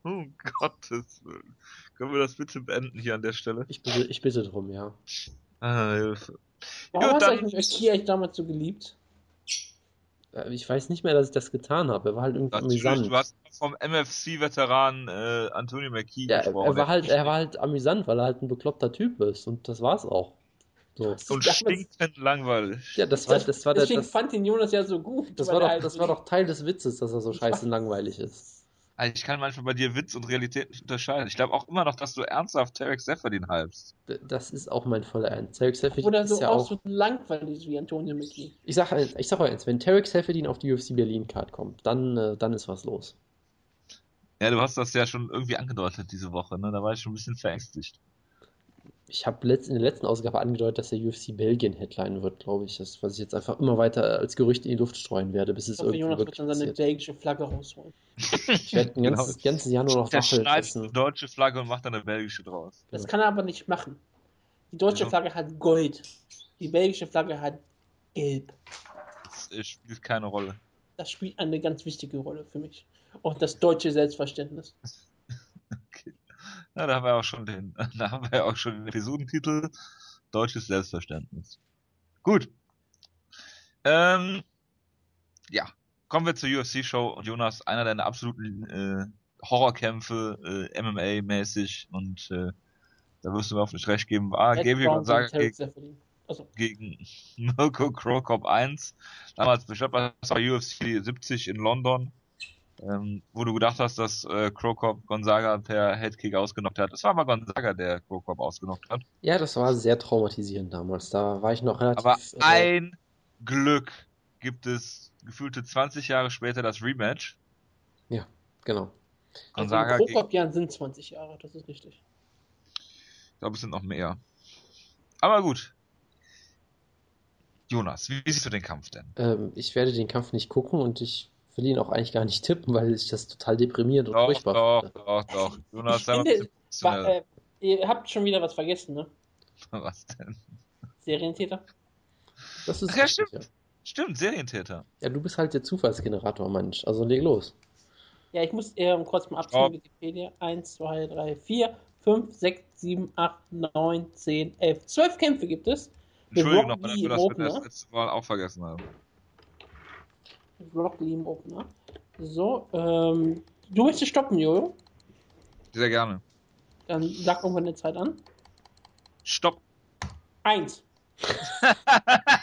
Um Gottes Willen. Können wir das bitte beenden hier an der Stelle? Ich bitte, ich bitte drum, ja. Ah, Hilfe. Warum hast du dann- eigentlich McKee eigentlich damals so geliebt? Äh, Ich weiß nicht mehr, dass ich das getan habe. Er war halt irgendwie Natürlich, amüsant. du hast vom MFC-Veteran äh, Antonio McKee ja, er, gesprochen. er war halt, er war halt amüsant, weil er halt ein bekloppter Typ ist und das war's auch. So. und stinkend langweilig. Ja, das war, das war, der, Deswegen das, fand ihn Jonas ja so gut. das war doch, halt das war doch Teil des Witzes, dass er so scheiße langweilig ist. Also ich kann manchmal bei dir Witz und Realität nicht unterscheiden. Ich glaube auch immer noch, dass du ernsthaft Tarek Seferdin halbst. D- Das ist auch mein voller Ernst. Tarek Seferdin Oder ist so ja auch so langweilig wie Antonio McKee. Ich sag, eins- ich sag euch eins, wenn Tarek Seferdin auf die UFC Berlin Card kommt, dann, äh, dann ist was los. Ja, du hast das ja schon irgendwie angedeutet diese Woche, ne? Da war ich schon ein bisschen verängstigt. Ich habe letzt, in der letzten Ausgabe angedeutet, dass der UFC Belgien Headline wird, glaube ich. Das, was ich jetzt einfach immer weiter als Gerücht in die Luft streuen werde, bis es Ich hoffe, irgendwie Jonas wird dann seine belgische Flagge rausholen. Ich werde ein ganzes, Genau. ganzes Jahr nur noch Der schneidet eine deutsche Flagge und macht dann eine belgische draus. Das Ja. kann er aber nicht machen. Die deutsche Ja. Flagge hat Gold. Die belgische Flagge hat Gelb. Das spielt keine Rolle. Das spielt eine ganz wichtige Rolle für mich. Und das deutsche Selbstverständnis. Ja, da haben wir auch schon den, da haben wir ja auch schon den Episodentitel. Deutsches Selbstverständnis. Gut. Ähm, ja. Kommen wir zur UFC-Show und Jonas, einer deiner absoluten äh, Horrorkämpfe, äh, MMA-mäßig und äh, da wirst du mir auf nicht recht geben, war Gabriel Gonzaga gegen gegen. Also, Mirko Krokop 1. Damals beschreibt das war UFC 70 in London. Ähm, wo du gedacht hast, dass äh, Krokop Gonzaga per Headkick ausgenockt hat. Es war aber Gonzaga, der Krokop ausgenockt hat. Ja, das war sehr traumatisierend damals. Da war ich noch relativ. Aber äh, ein Glück gibt es gefühlte 20 Jahre später das Rematch. genau. Gonzaga also Krokop Jahren sind 20 Jahre, das ist richtig. ich glaube, es sind noch mehr. Aber gut. Jonas, wie siehst du den Kampf denn? Ähm, ich werde den Kampf nicht gucken und ich will ihn auch eigentlich gar nicht tippen, weil ich das total deprimierend und Doch, furchtbar doch, finde. doch, doch. Jonas, sei mal finde, War, äh, ihr habt schon wieder was vergessen, ne? Was denn? Serientäter? Das ist Ach ja, richtig, stimmt. Stimmt, Serientäter. Ja, du bist halt der Zufallsgenerator, Mensch. Also leg los. Ja, ich muss äh, kurz mal abziehen. Wikipedia. 1, 2, 3, 4, 5, 6, 7, 8, 9, 10, 11. 12 Kämpfe gibt es. Entschuldigung nochmal, dass wir das das letzte Mal auch vergessen haben. Lee im Opener. So, ähm, du möchtest stoppen, Jojo? Sehr gerne. Dann sag irgendwann eine Zeit an. Stopp. Eins.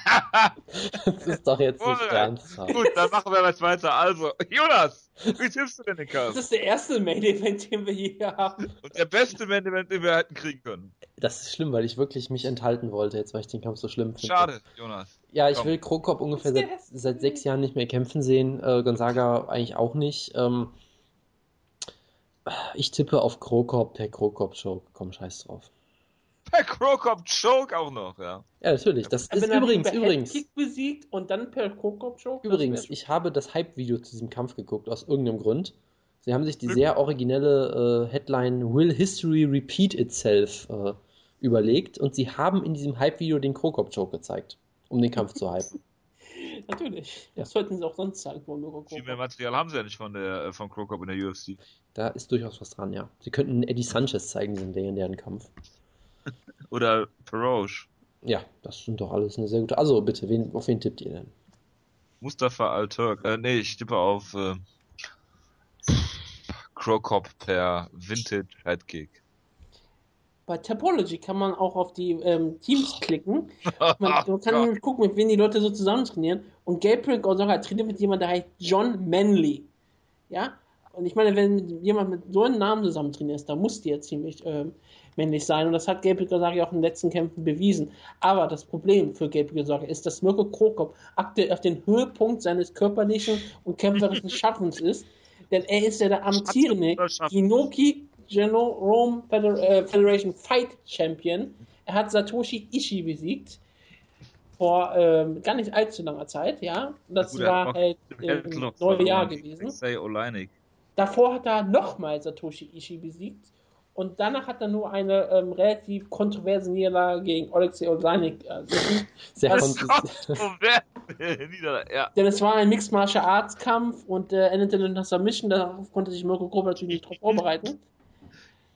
Das ist doch jetzt nicht ernsthaft. Gut, dann machen wir jetzt weiter. Also, Jonas, wie tippst du denn den Das Kampf? ist der erste Main Event, den wir hier haben. Und der beste Main Event, den wir hätten kriegen können. Das ist schlimm, weil ich wirklich mich enthalten wollte, jetzt weil ich den Kampf so schlimm finde. Schade, Jonas. Ja, ich Komm. will Krokop ungefähr Das seit, der- seit sechs Jahren nicht mehr kämpfen sehen. Äh, Gonzaga eigentlich auch nicht. Ähm, ich tippe auf Krokop per Krokop-Show. Komm, scheiß drauf. Per Krokop Choke auch noch, ja. Ja, natürlich. Das ist übrigens, übrigens, Headkick besiegt und dann per Kokop Choke. übrigens, ich habe das Hype-Video zu diesem Kampf geguckt, aus irgendeinem Grund. Sie haben sich die sehr originelle äh, Headline Will History Repeat Itself äh, überlegt und sie haben in diesem Hype-Video den Krokop-Choke gezeigt, um den Kampf zu hypen. Natürlich. Ja. Das sollten sie auch sonst sagen, wo wir Viel mehr Material haben sie ja nicht von der äh, von Krokop in der UFC. Da ist durchaus was dran, ja. Sie könnten Eddie Sanchez zeigen, diesen legendären Kampf. Oder Peroge. Ja, das sind doch alles eine sehr gute. Also bitte, wen, auf wen tippt ihr denn? Mustafa Al-Turk. Äh, nee, ich tippe auf äh, Krokop per Vintage Headkick. Bei Topology kann man auch auf die ähm, Teams klicken. Man, man kann nämlich gucken, mit wem die Leute so zusammen trainieren. Und Gabriel Gonzaga trainiert mit jemandem, der heißt John Manley. Ja? Und ich meine, wenn jemand mit so einem Namen zusammen trainiert, dann muss die ja ziemlich ähm, männlich sein. Und das hat Gabriel Gonzaga auch in den letzten Kämpfen bewiesen. Aber das Problem für Gabriel Gonzaga ist, dass Mirko Krokop aktuell auf den Höhepunkt seines körperlichen und kämpferischen Schaffens ist. Denn er ist ja der amtierende oder Schaffen? Inoki Genome äh, Federation Fight Champion. Er hat Satoshi Ishii besiegt. Vor ähm, gar nicht allzu langer Zeit, ja. Das Gut, er hat war halt im noch neue Jahr verloren. gewesen. Say Oleinik. Davor hat er nochmal Satoshi Ishii besiegt. Und danach hat er nur eine ähm, relativ kontroverse Niederlage gegen Alexei Oleinik äh. Sehr Was kon- Nieder ja. Denn es war ein Mixed Martial Arts Kampf und äh, endete in einer Submission. Darauf konnte sich Mirko Grob natürlich nicht drauf vorbereiten.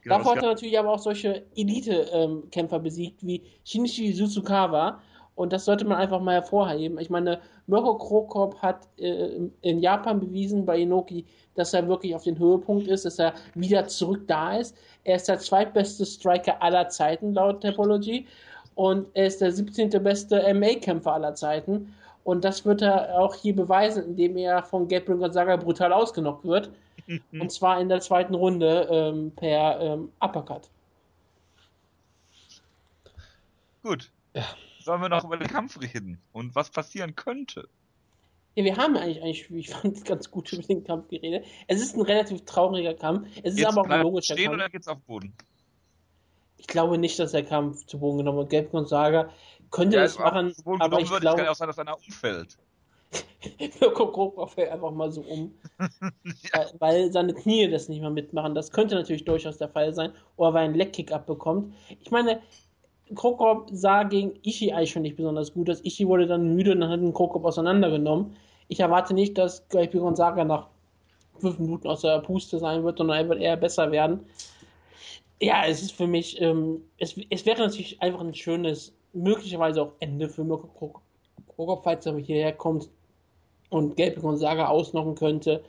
Genau, Davor hat er natürlich aber auch solche Elite-Kämpfer besiegt wie Shinichi Suzukawa. Und das sollte man einfach mal hervorheben. Ich meine, Mirko Krokop hat äh, in Japan bewiesen bei Inoki, dass er wirklich auf den Höhepunkt ist, dass er wieder zurück da ist. Er ist der zweitbeste Striker aller Zeiten laut Topology. Und er ist der 17. beste MA-Kämpfer aller Zeiten. Und das wird er auch hier beweisen, indem er von Gabriel Gonzaga brutal ausgenockt wird. Und zwar in der zweiten Runde ähm, per ähm, Uppercut. Gut. Ja. Sollen wir noch über den Kampf reden und was passieren könnte? Ja, wir haben eigentlich, eigentlich, ich fand, ganz gut über den Kampf geredet. Es ist ein relativ trauriger Kampf. Es ist Jetzt aber auch ein logischer stehen Kampf. oder geht's auf den Boden? Ich glaube nicht, dass der Kampf zu Boden genommen wird. Gelb Gonzaga könnte es also auch machen, zu Boden aber ich wird, es kann ja glaube, auch sein, dass einer umfällt. Krokop fällt einfach mal so um. Weil- Weil seine Knie das nicht mehr mitmachen. Das könnte natürlich durchaus der Fall sein. Oder weil er einen Leckkick abbekommt. Ich meine, Krokop sah gegen Ishii eigentlich schon nicht besonders gut. Das Ishii wurde dann müde und dann hat ihn Krokop auseinandergenommen. Ich erwarte nicht, dass Gabriel Gonzaga nach fünf Minuten aus der Puste sein wird, sondern er wird eher besser werden. Ja, es ist für mich, ähm, es, es wäre natürlich einfach ein schönes, möglicherweise auch Ende für Mirko Krokop, falls er hierher kommt und Gabriel Gonzaga ausnocken könnte.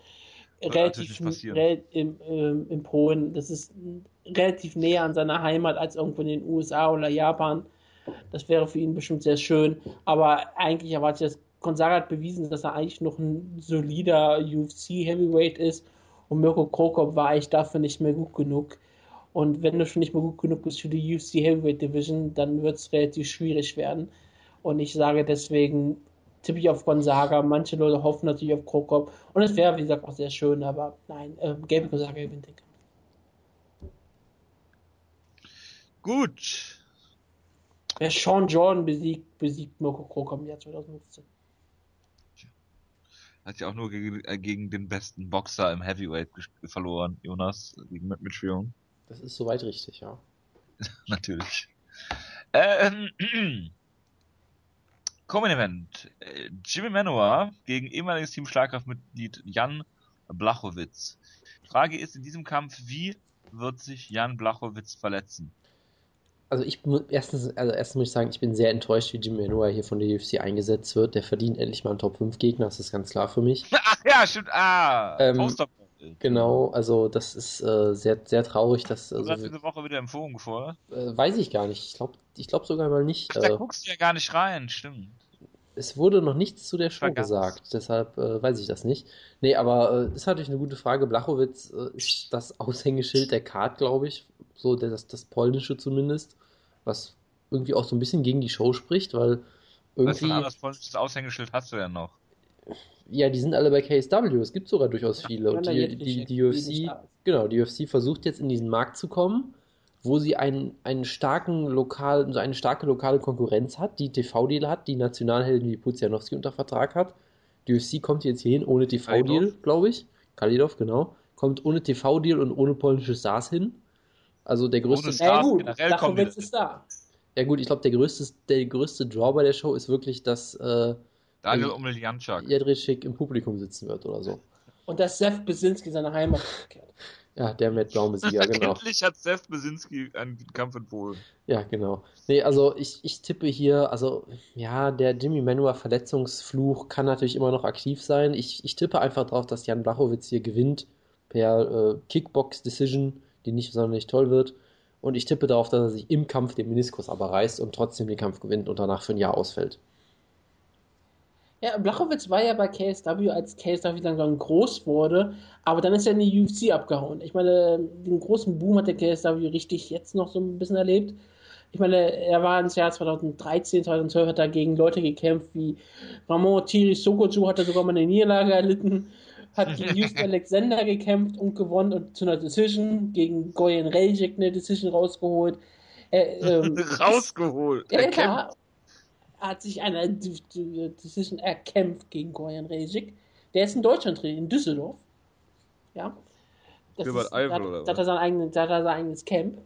Relativ rel im, ähm, in Polen. Das ist relativ näher an seiner Heimat als irgendwo in den USA oder Japan. Das wäre für ihn bestimmt sehr schön. Aber eigentlich erwarte ich, dass Gonzaga hat bewiesen, dass er eigentlich noch ein solider UFC Heavyweight ist und Mirko Krokop war eigentlich dafür nicht mehr gut genug. Und wenn du schon nicht mehr gut genug bist für die UFC Heavyweight Division, dann wird es relativ schwierig werden. Und ich sage deswegen, tippe ich auf Gonzaga. Manche Leute hoffen natürlich auf Krokop. Und es wäre, wie gesagt, auch sehr schön, aber nein, äh, Gabe Gonzaga gewinnt den Kampf. Gut. Wer Sean Jordan besiegt, besiegt Mirko Krokop im Jahr 2015. Hat ja auch nur gegen, äh, gegen den besten Boxer im Heavyweight verloren, Jonas, gegen Mitchell. Das ist soweit richtig, ja. Natürlich. Ähm, Common Event. Äh, Jimmy Manoa gegen ehemaliges Team Schlagkraftmitglied Jan Blachowitz. Frage ist in diesem Kampf, wie wird sich Jan Blachowitz verletzen? Also ich erstens, also erstens muss ich sagen, ich bin sehr enttäuscht, wie Jimmy Manoa hier von der UFC eingesetzt wird. Der verdient endlich mal einen Top 5 Gegner, das ist ganz klar für mich. Ach ja, stimmt. Ah, ähm, Genau, also das ist äh, sehr, sehr traurig, dass. Also, hast du diese Woche wieder empfohlen vor? Äh, weiß ich gar nicht. Ich glaube ich glaub sogar mal nicht. Ach, da äh, guckst du ja gar nicht rein, stimmt. Es wurde noch nichts zu der Show gesagt, deshalb äh, weiß ich das nicht. Nee, aber äh, ist natürlich eine gute Frage. Blachowitz äh, ist das Aushängeschild der Card, glaube ich. So, das, das polnische zumindest. Was irgendwie auch so ein bisschen gegen die Show spricht, weil irgendwie. Ein anderes polnisches Aushängeschild hast du denn noch? Ja, die sind alle bei KSW. Es gibt sogar durchaus viele. Und die, die, die UFC, genau, die UFC versucht jetzt in diesen Markt zu kommen, wo sie einen, einen starken lokal, so eine starke lokale Konkurrenz hat, die TV-Deal hat, die Nationalhelden wie Puzianowski unter Vertrag hat. Die UFC kommt jetzt hin ohne TV-Deal, glaube ich. Kalidov, genau. Kommt ohne TV-Deal und ohne polnische Stars hin. Also der größte. Ohne Stars, ja, gut, generell ist da. Ja gut, ich glaube, der größte, der größte Draw bei der Show ist wirklich, dass äh, Daniel Omelianczak. Jedrzejczyk im Publikum sitzen wird oder so. Und dass Seth Besinski seine Heimat kehrt. Ja, der Matt Brown-Besieger, genau. Endlich hat Seth Besinski einen Kampf empfohlen. Ja, genau. Nee, also ich, ich tippe hier, also ja, der Jimmy Manua Verletzungsfluch kann natürlich immer noch aktiv sein. Ich, ich tippe einfach darauf, dass Jan Blachowitz hier gewinnt per äh, Kickbox-Decision, die nicht sonderlich toll wird. Und ich tippe darauf, dass er sich im Kampf den Meniskus aber reißt und trotzdem den Kampf gewinnt und danach für ein Jahr ausfällt. Ja, Blachowitz war ja bei KSW, als KSW langsam groß wurde, aber dann ist er in die UFC abgehauen. Ich meine, den großen Boom hat der KSW richtig jetzt noch so ein bisschen erlebt. Ich meine, er war ins Jahr 2013, 2012 hat er gegen Leute gekämpft wie Ramon Thierry Sokoju, hat er sogar mal eine Niederlage erlitten, hat gegen Houston Alexander gekämpft und gewonnen und zu einer Decision gegen Goyen Rejek eine Decision rausgeholt. Er, ähm, rausgeholt. Er, er hat sich eine Decision erkämpft gegen Goran Rejic. Der ist in Deutschland drin, in Düsseldorf. Ja. Das ist, da, da, hat er sein eigenes, da hat er sein eigenes Camp.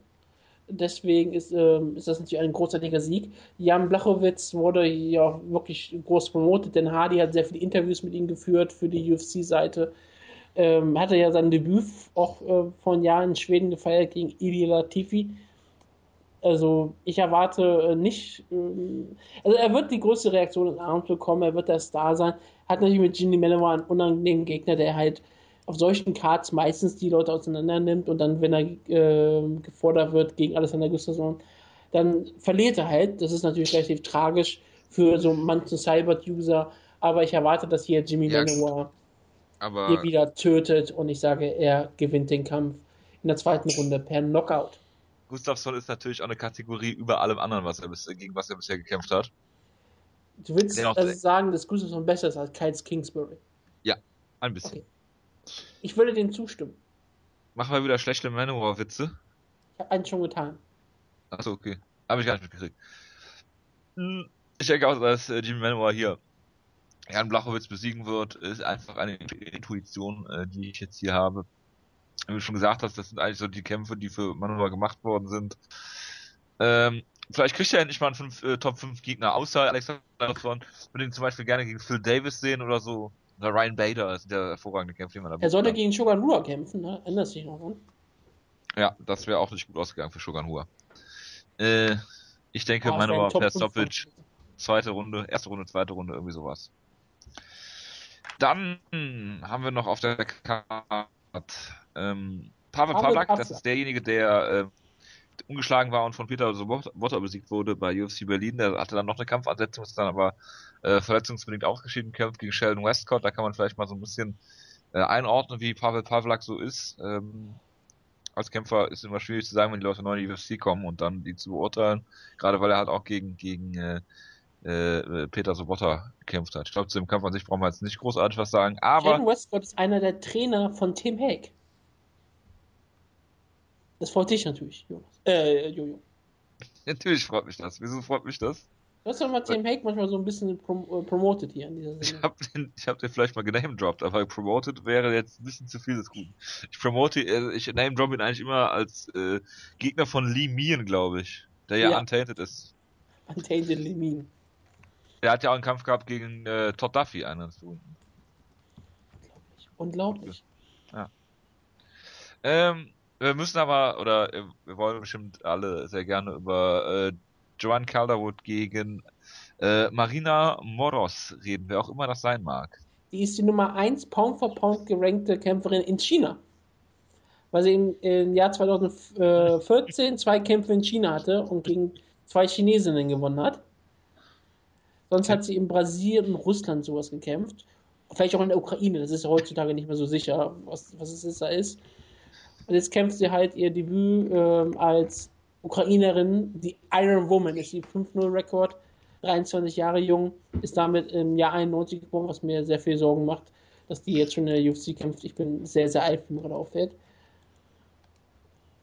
Deswegen ist, ähm, ist das natürlich ein großartiger Sieg. Jan Blachowitz wurde ja wirklich groß promotet, denn Hardy hat sehr viele Interviews mit ihm geführt für die UFC-Seite. Ähm, hatte ja sein Debüt auch äh, vor Jahren in Schweden gefeiert gegen Ili Latifi also ich erwarte äh, nicht, ähm, also er wird die größte Reaktion in Abend bekommen, er wird der Star sein. Hat natürlich mit Ginny Mellow einen unangenehmen Gegner, der halt auf solchen Cards meistens die Leute auseinander nimmt und dann, wenn er äh, gefordert wird gegen Alexander Gustafsson, dann verliert er halt. Das ist natürlich relativ tragisch für so manchen Cyber-User, aber ich erwarte, dass hier Jimmy ja, Manoa hier wieder tötet und ich sage, er gewinnt den Kampf in der zweiten Runde per Knockout. Gustafsson ist natürlich auch eine Kategorie über allem anderen, was er bis, gegen was er bisher gekämpft hat. Du willst also sagen, dass Gustafsson besser ist als Kyles Kingsbury? Ja, ein bisschen. Okay. Ich würde dem zustimmen. Machen wir wieder schlechte Manowar-Witze? Ich habe einen schon getan. Achso, okay. Habe ich gar nicht mitgekriegt. Hm, ich denke auch, dass äh, Jimmy Manowar hier Jan Blachowitz besiegen wird, ist einfach eine Intuition, äh, die ich jetzt hier habe wie du schon gesagt hast, das sind eigentlich so die Kämpfe, die für Manuel gemacht worden sind. Ähm, vielleicht kriegt er endlich mal einen fünf, äh, Top 5 Gegner, außer Alexander von, würde ihn zum Beispiel gerne gegen Phil Davis sehen oder so. Oder Ryan Bader ist der hervorragende Kämpfer, den man da Er sollte gegen Shogun Rua kämpfen, ne? Ändert sich noch, ne? Ja, das wäre auch nicht gut ausgegangen für Shogun Rua. Äh, ich denke, ah, Manuel per Stoppage, zweite Runde, erste Runde, zweite Runde, irgendwie sowas. Dann haben wir noch auf der Karte ähm, Pavel Pavlak, das ist derjenige, der äh, ungeschlagen war und von Peter Sobotta besiegt wurde bei UFC Berlin. Der hatte dann noch eine Kampfansetzung, ist dann aber äh, verletzungsbedingt ausgeschieden, kämpft gegen Sheldon Westcott. Da kann man vielleicht mal so ein bisschen äh, einordnen, wie Pavel Pavlak so ist. Ähm, als Kämpfer ist immer schwierig zu sagen, wenn die Leute neu in die UFC kommen und dann die zu beurteilen. Gerade weil er halt auch gegen, gegen äh, äh, Peter Sobotta gekämpft hat. Ich glaube, zu dem Kampf an sich brauchen wir jetzt nicht großartig was sagen, aber. Sheldon Westcott ist einer der Trainer von Tim Hague. Das freut dich natürlich, Jonas. Äh, Jojo. Natürlich freut mich das. Wieso freut mich das? Du hast doch mal Tim Hague manchmal so ein bisschen prom äh, promotet hier in dieser Sendung. Ich habe den, ich hab den vielleicht mal genamedroppt, aber promoted wäre jetzt ein bisschen zu viel des Guten. Ich promote, äh, ich name drop ihn eigentlich immer als äh, Gegner von Lee Mean, glaube ich. Der ja, ja untainted ist. Untainted Lee Mean. Er hat ja auch einen Kampf gehabt gegen äh, Todd Duffy, einen Unglaublich. Unglaublich. Ja. Ähm, wir müssen aber, oder äh, wir wollen bestimmt alle sehr gerne über äh, Joan Calderwood gegen äh, Marina Moros reden, wer auch immer das sein mag. Die ist die Nummer 1 Pound for Pound gerankte Kämpferin in China. Weil sie im, im Jahr 2014 zwei Kämpfe in China hatte und gegen zwei Chinesinnen gewonnen hat. Sonst hat sie in Brasilien und Russland sowas gekämpft. Vielleicht auch in der Ukraine, das ist ja heutzutage nicht mehr so sicher, was, was es da ist. Und jetzt kämpft sie halt ihr Debüt äh, als Ukrainerin. Die Iron Woman ist die 5-0-Rekord. 23 Jahre jung, ist damit im Jahr 91 geboren, was mir sehr viel Sorgen macht, dass die jetzt schon in der UFC kämpft. Ich bin sehr, sehr alt, wie mir gerade auffällt.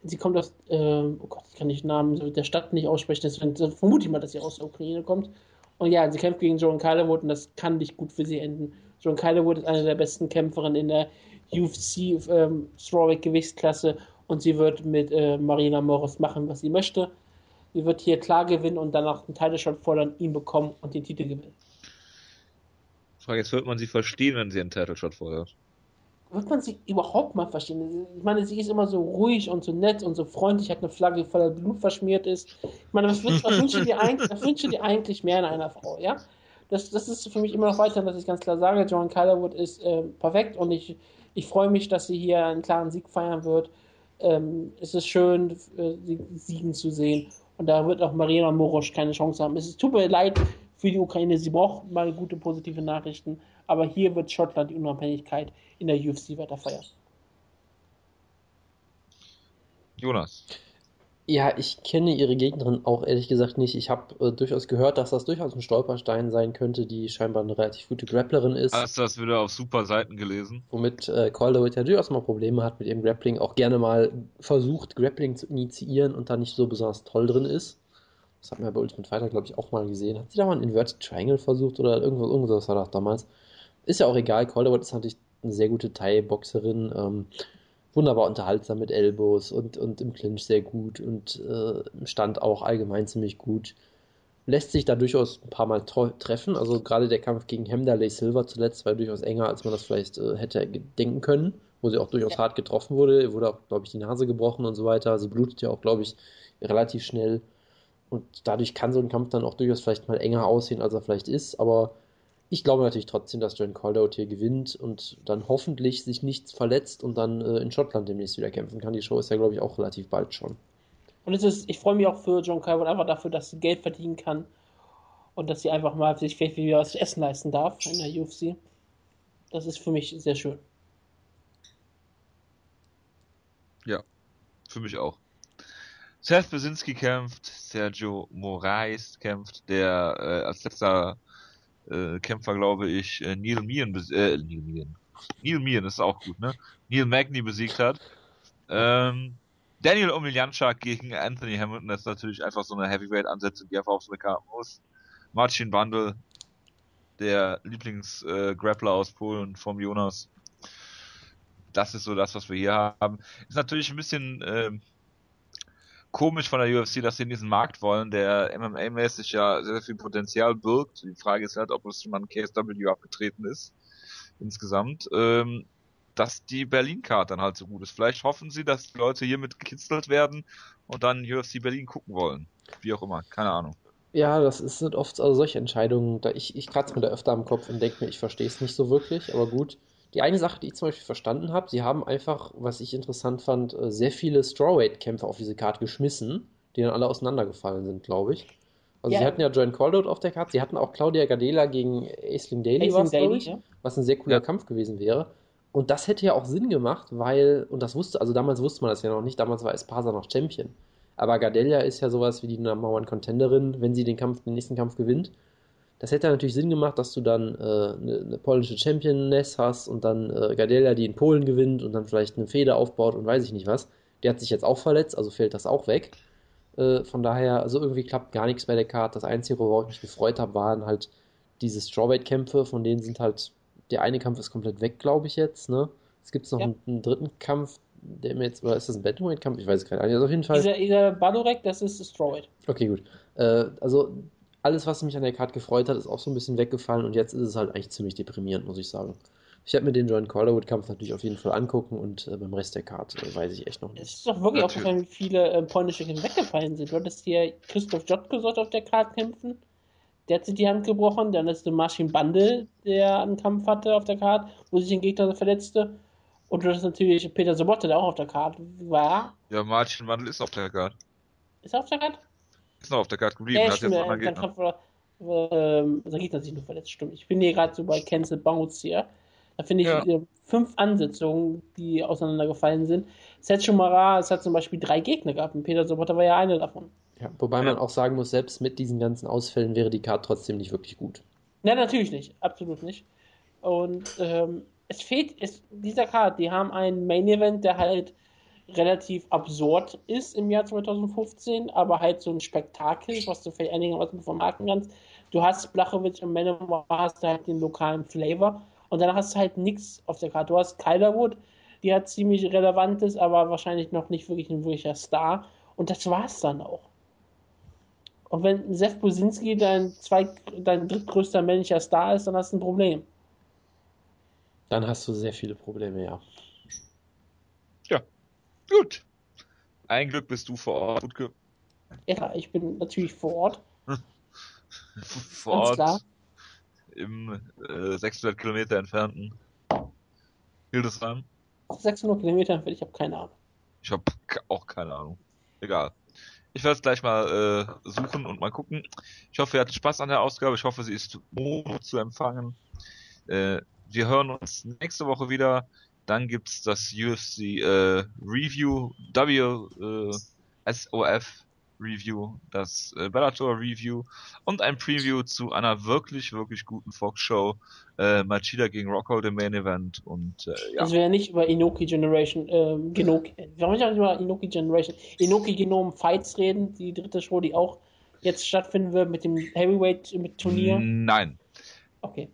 Sie kommt aus, äh, oh Gott, ich kann nicht den Namen der Stadt nicht aussprechen, deswegen vermute ich mal, dass sie aus der Ukraine kommt. Und ja, sie kämpft gegen Joan Calderwood und das kann nicht gut für sie enden. Joan Calderwood ist eine der besten Kämpferinnen in der UFC ähm, Strawweight Gewichtsklasse und sie wird mit äh, Marina Morris machen, was sie möchte. Sie wird hier klar gewinnen und danach einen Title-Shot fordern, ihn bekommen und den Titel gewinnen. Frage, jetzt wird man sie verstehen, wenn sie einen Title-Shot fordert. Wird man sie überhaupt mal verstehen? Ich meine, sie ist immer so ruhig und so nett und so freundlich, hat eine Flagge, die voller Blut verschmiert ist. Ich meine, was, was, was wünsche dir eigentlich, was wünsche dir eigentlich mehr in einer Frau, ja? Das, das ist für mich immer noch weiter, dass ich ganz klar sage, John Calderwood ist äh, perfekt und ich ich freue mich, dass sie hier einen klaren Sieg feiern wird. Ähm, es ist schön, äh, sie siegen zu sehen. Und da wird auch Marina Morosch keine Chance haben. Es tut mir leid für die Ukraine, sie braucht mal gute positive Nachrichten. Aber hier wird Schottland die Unabhängigkeit in der UFC weiter feiern. Jonas. Ja, ich kenne ihre Gegnerin auch ehrlich gesagt nicht. Ich habe äh, durchaus gehört, dass das durchaus ein Stolperstein sein könnte, die scheinbar eine relativ gute Grapplerin ist. Hast du das wieder auf super Seiten gelesen? Womit äh, Calderwood ja durchaus mal Probleme hat mit ihrem Grappling, auch gerne mal versucht, Grappling zu initiieren und da nicht so besonders toll drin ist. Das hat man ja bei Ultimate Fighter, glaube ich, auch mal gesehen. Hat sie da mal einen Inverted Triangle versucht oder irgendwas, irgendwas war das damals? Ist ja auch egal. Calderwood ist natürlich eine sehr gute Thai-Boxerin. Ähm, wunderbar unterhaltsam mit Elbows und, und im Clinch sehr gut und äh, im Stand auch allgemein ziemlich gut. Lässt sich da durchaus ein paar Mal treffen. Also gerade der Kampf gegen Hemderley Silver zuletzt war durchaus enger, als man das vielleicht äh, hätte denken können, wo sie auch durchaus ja. hart getroffen wurde. Wurde auch, glaube ich, die Nase gebrochen und so weiter. Sie blutet ja auch, glaube ich, relativ schnell. Und dadurch kann so ein Kampf dann auch durchaus vielleicht mal enger aussehen, als er vielleicht ist. Aber ich glaube natürlich trotzdem, dass John Caldout hier gewinnt und dann hoffentlich sich nichts verletzt und dann äh, in Schottland demnächst wieder kämpfen kann. Die Show ist ja, glaube ich, auch relativ bald schon. Und es ist, ich freue mich auch für John Caldout einfach dafür, dass sie Geld verdienen kann und dass sie einfach mal sich vielleicht wieder was zu essen leisten darf in der UFC. Das ist für mich sehr schön. Ja, für mich auch. Seth Besinski kämpft, Sergio Moraes kämpft, der äh, als letzter äh, Kämpfer, glaube ich, äh, Neil Meehan, äh, Neil Meehan. Neil Meehan ist auch gut, ne? Neil Magny besiegt hat. Ähm, Daniel Omiljanczak gegen Anthony Hamilton, das ist natürlich einfach so eine Heavyweight-Ansetzung, die einfach auf so eine Karte muss. Marcin Bundle, der Lieblings-Grappler äh, aus Polen vom Jonas. Das ist so das, was wir hier haben. Ist natürlich ein bisschen äh, komisch von der UFC, dass sie in diesen Markt wollen, der MMA-mäßig ja sehr, sehr viel Potenzial birgt. Die Frage ist halt, ob es schon mal ein KSW abgetreten ist, insgesamt. Ähm, dass die Berlin-Card dann halt so gut ist. Vielleicht hoffen sie, dass die Leute hiermit gekitzelt werden und dann UFC Berlin gucken wollen. Wie auch immer, keine Ahnung. Ja, das sind oft also solche Entscheidungen, da ich, ich kratze mir da öfter am Kopf und denke mir, ich verstehe es nicht so wirklich, aber gut Die eine Sache, die ich zum Beispiel verstanden habe, sie haben einfach, was ich interessant fand, äh, sehr viele Strawweight-Kämpfe auf diese Karte geschmissen, die dann alle auseinandergefallen sind, glaube ich. Also Ja. sie hatten ja Joan Caldout auf der Karte, sie hatten auch Claudia Gardela gegen Aisling Daly, war's, Daily, glaub ich, ja. was ein sehr cooler Ja. Kampf gewesen wäre. Und das hätte ja auch Sinn gemacht, weil, und das wusste, also damals wusste man das ja noch nicht, damals war Espasa noch Champion. Aber Gardelia ist ja sowas wie die Number One Contenderin, wenn sie den Kampf, den nächsten Kampf gewinnt. Das hätte natürlich Sinn gemacht, dass du dann äh, eine, eine polnische Championess hast und dann äh, Gardelia, die in Polen gewinnt und dann vielleicht eine Feder aufbaut und weiß ich nicht was. Der hat sich jetzt auch verletzt, also fällt das auch weg. Äh, von daher, also irgendwie klappt gar nichts bei der Karte. Das Einzige, worauf ich mich gefreut habe, waren halt diese Strawweight-Kämpfe, von denen sind halt, der eine Kampf ist komplett weg, glaube ich jetzt, ne? Es gibt noch Ja. einen, einen dritten Kampf, der mir jetzt, oder ist das ein Bantamweight-Kampf? Ich weiß es gar nicht. Also auf jeden Fall. Dieser, dieser Badorek, das ist Strawweight. Okay, gut. Äh, also alles, was mich an der Karte gefreut hat, ist auch so ein bisschen weggefallen und jetzt ist es halt eigentlich ziemlich deprimierend, muss ich sagen. Ich werde mir den John Calderwood-Kampf natürlich auf jeden Fall angucken und äh, beim Rest der Karte äh, weiß ich echt noch Es nicht. ist doch wirklich Natürlich. aufgefallen, wie viele äh, polnische Kämpfe weggefallen sind. Du hattest hier Christoph Jotko sollte auf der Karte kämpfen. Der hat sich die Hand gebrochen. Dann ist der Marcin Bandel, der einen Kampf hatte auf der Karte, wo sich ein Gegner verletzte. Und du hast natürlich Peter Sobotta, der auch auf der Karte war. Ja, Martin Wandel ist auf der Karte. Ist er auf der Karte? Ist noch auf der Karte geblieben. Ja, hat jetzt stimmt. Dann anderen Gegner. Kampf war, ähm, sein Gegner hat sich nur verletzt, stimmt. Ich bin hier gerade so bei Cancel Bounce hier. Da finde ich Ja. äh, fünf Ansetzungen, die auseinandergefallen sind. Mara, es hat zum Beispiel drei Gegner gehabt und Peter Sobotta war ja einer davon. Ja, wobei Ja. man auch sagen muss, selbst mit diesen ganzen Ausfällen wäre die Karte trotzdem nicht wirklich gut. Nein, natürlich nicht. Absolut nicht. Und ähm, es fehlt, es, dieser Card, die haben einen Main Event, der halt relativ absurd ist im Jahr 2015, aber halt so ein Spektakel, was du vielleicht einigermaßen vermarkten kannst. Du hast Blachowicz und Manowar, hast halt den lokalen Flavor und dann hast du halt nichts auf der Karte. Du hast Kylerwood, die hat ziemlich relevantes, aber wahrscheinlich noch nicht wirklich ein wirklicher Star. Und das war's dann auch. Und wenn Seth Businski dein, dein drittgrößter männlicher Star ist, dann hast du ein Problem. Dann hast du sehr viele Probleme, ja. Gut. Ein Glück bist du vor Ort. Gutke. Ja, ich bin natürlich vor Ort. Vor Ort. klar. Im äh, 600 Kilometer entfernten Hildesheim. 600 Kilometer entfernt, ich habe keine Ahnung. Ich habe auch keine Ahnung. Egal. Ich werde es gleich mal äh, suchen und mal gucken. Ich hoffe, ihr hattet Spaß an der Ausgabe. Ich hoffe, sie ist zu empfangen. Äh, wir hören uns nächste Woche wieder. Dann gibt's das UFC äh, Review, W äh, SOF Review, das äh, Bellator Review und ein Preview zu einer wirklich, wirklich guten Fox-Show. Äh, Machida gegen Rocco, der Main Event. Und äh, ja. Also werden nicht über Inoki Generation, ähm, Genoki, wir wollen nicht über Inoki Generation, Inoki Genome Fights reden, die dritte Show, die auch jetzt stattfinden wird mit dem Heavyweight mit Turnier. Nein. Okay.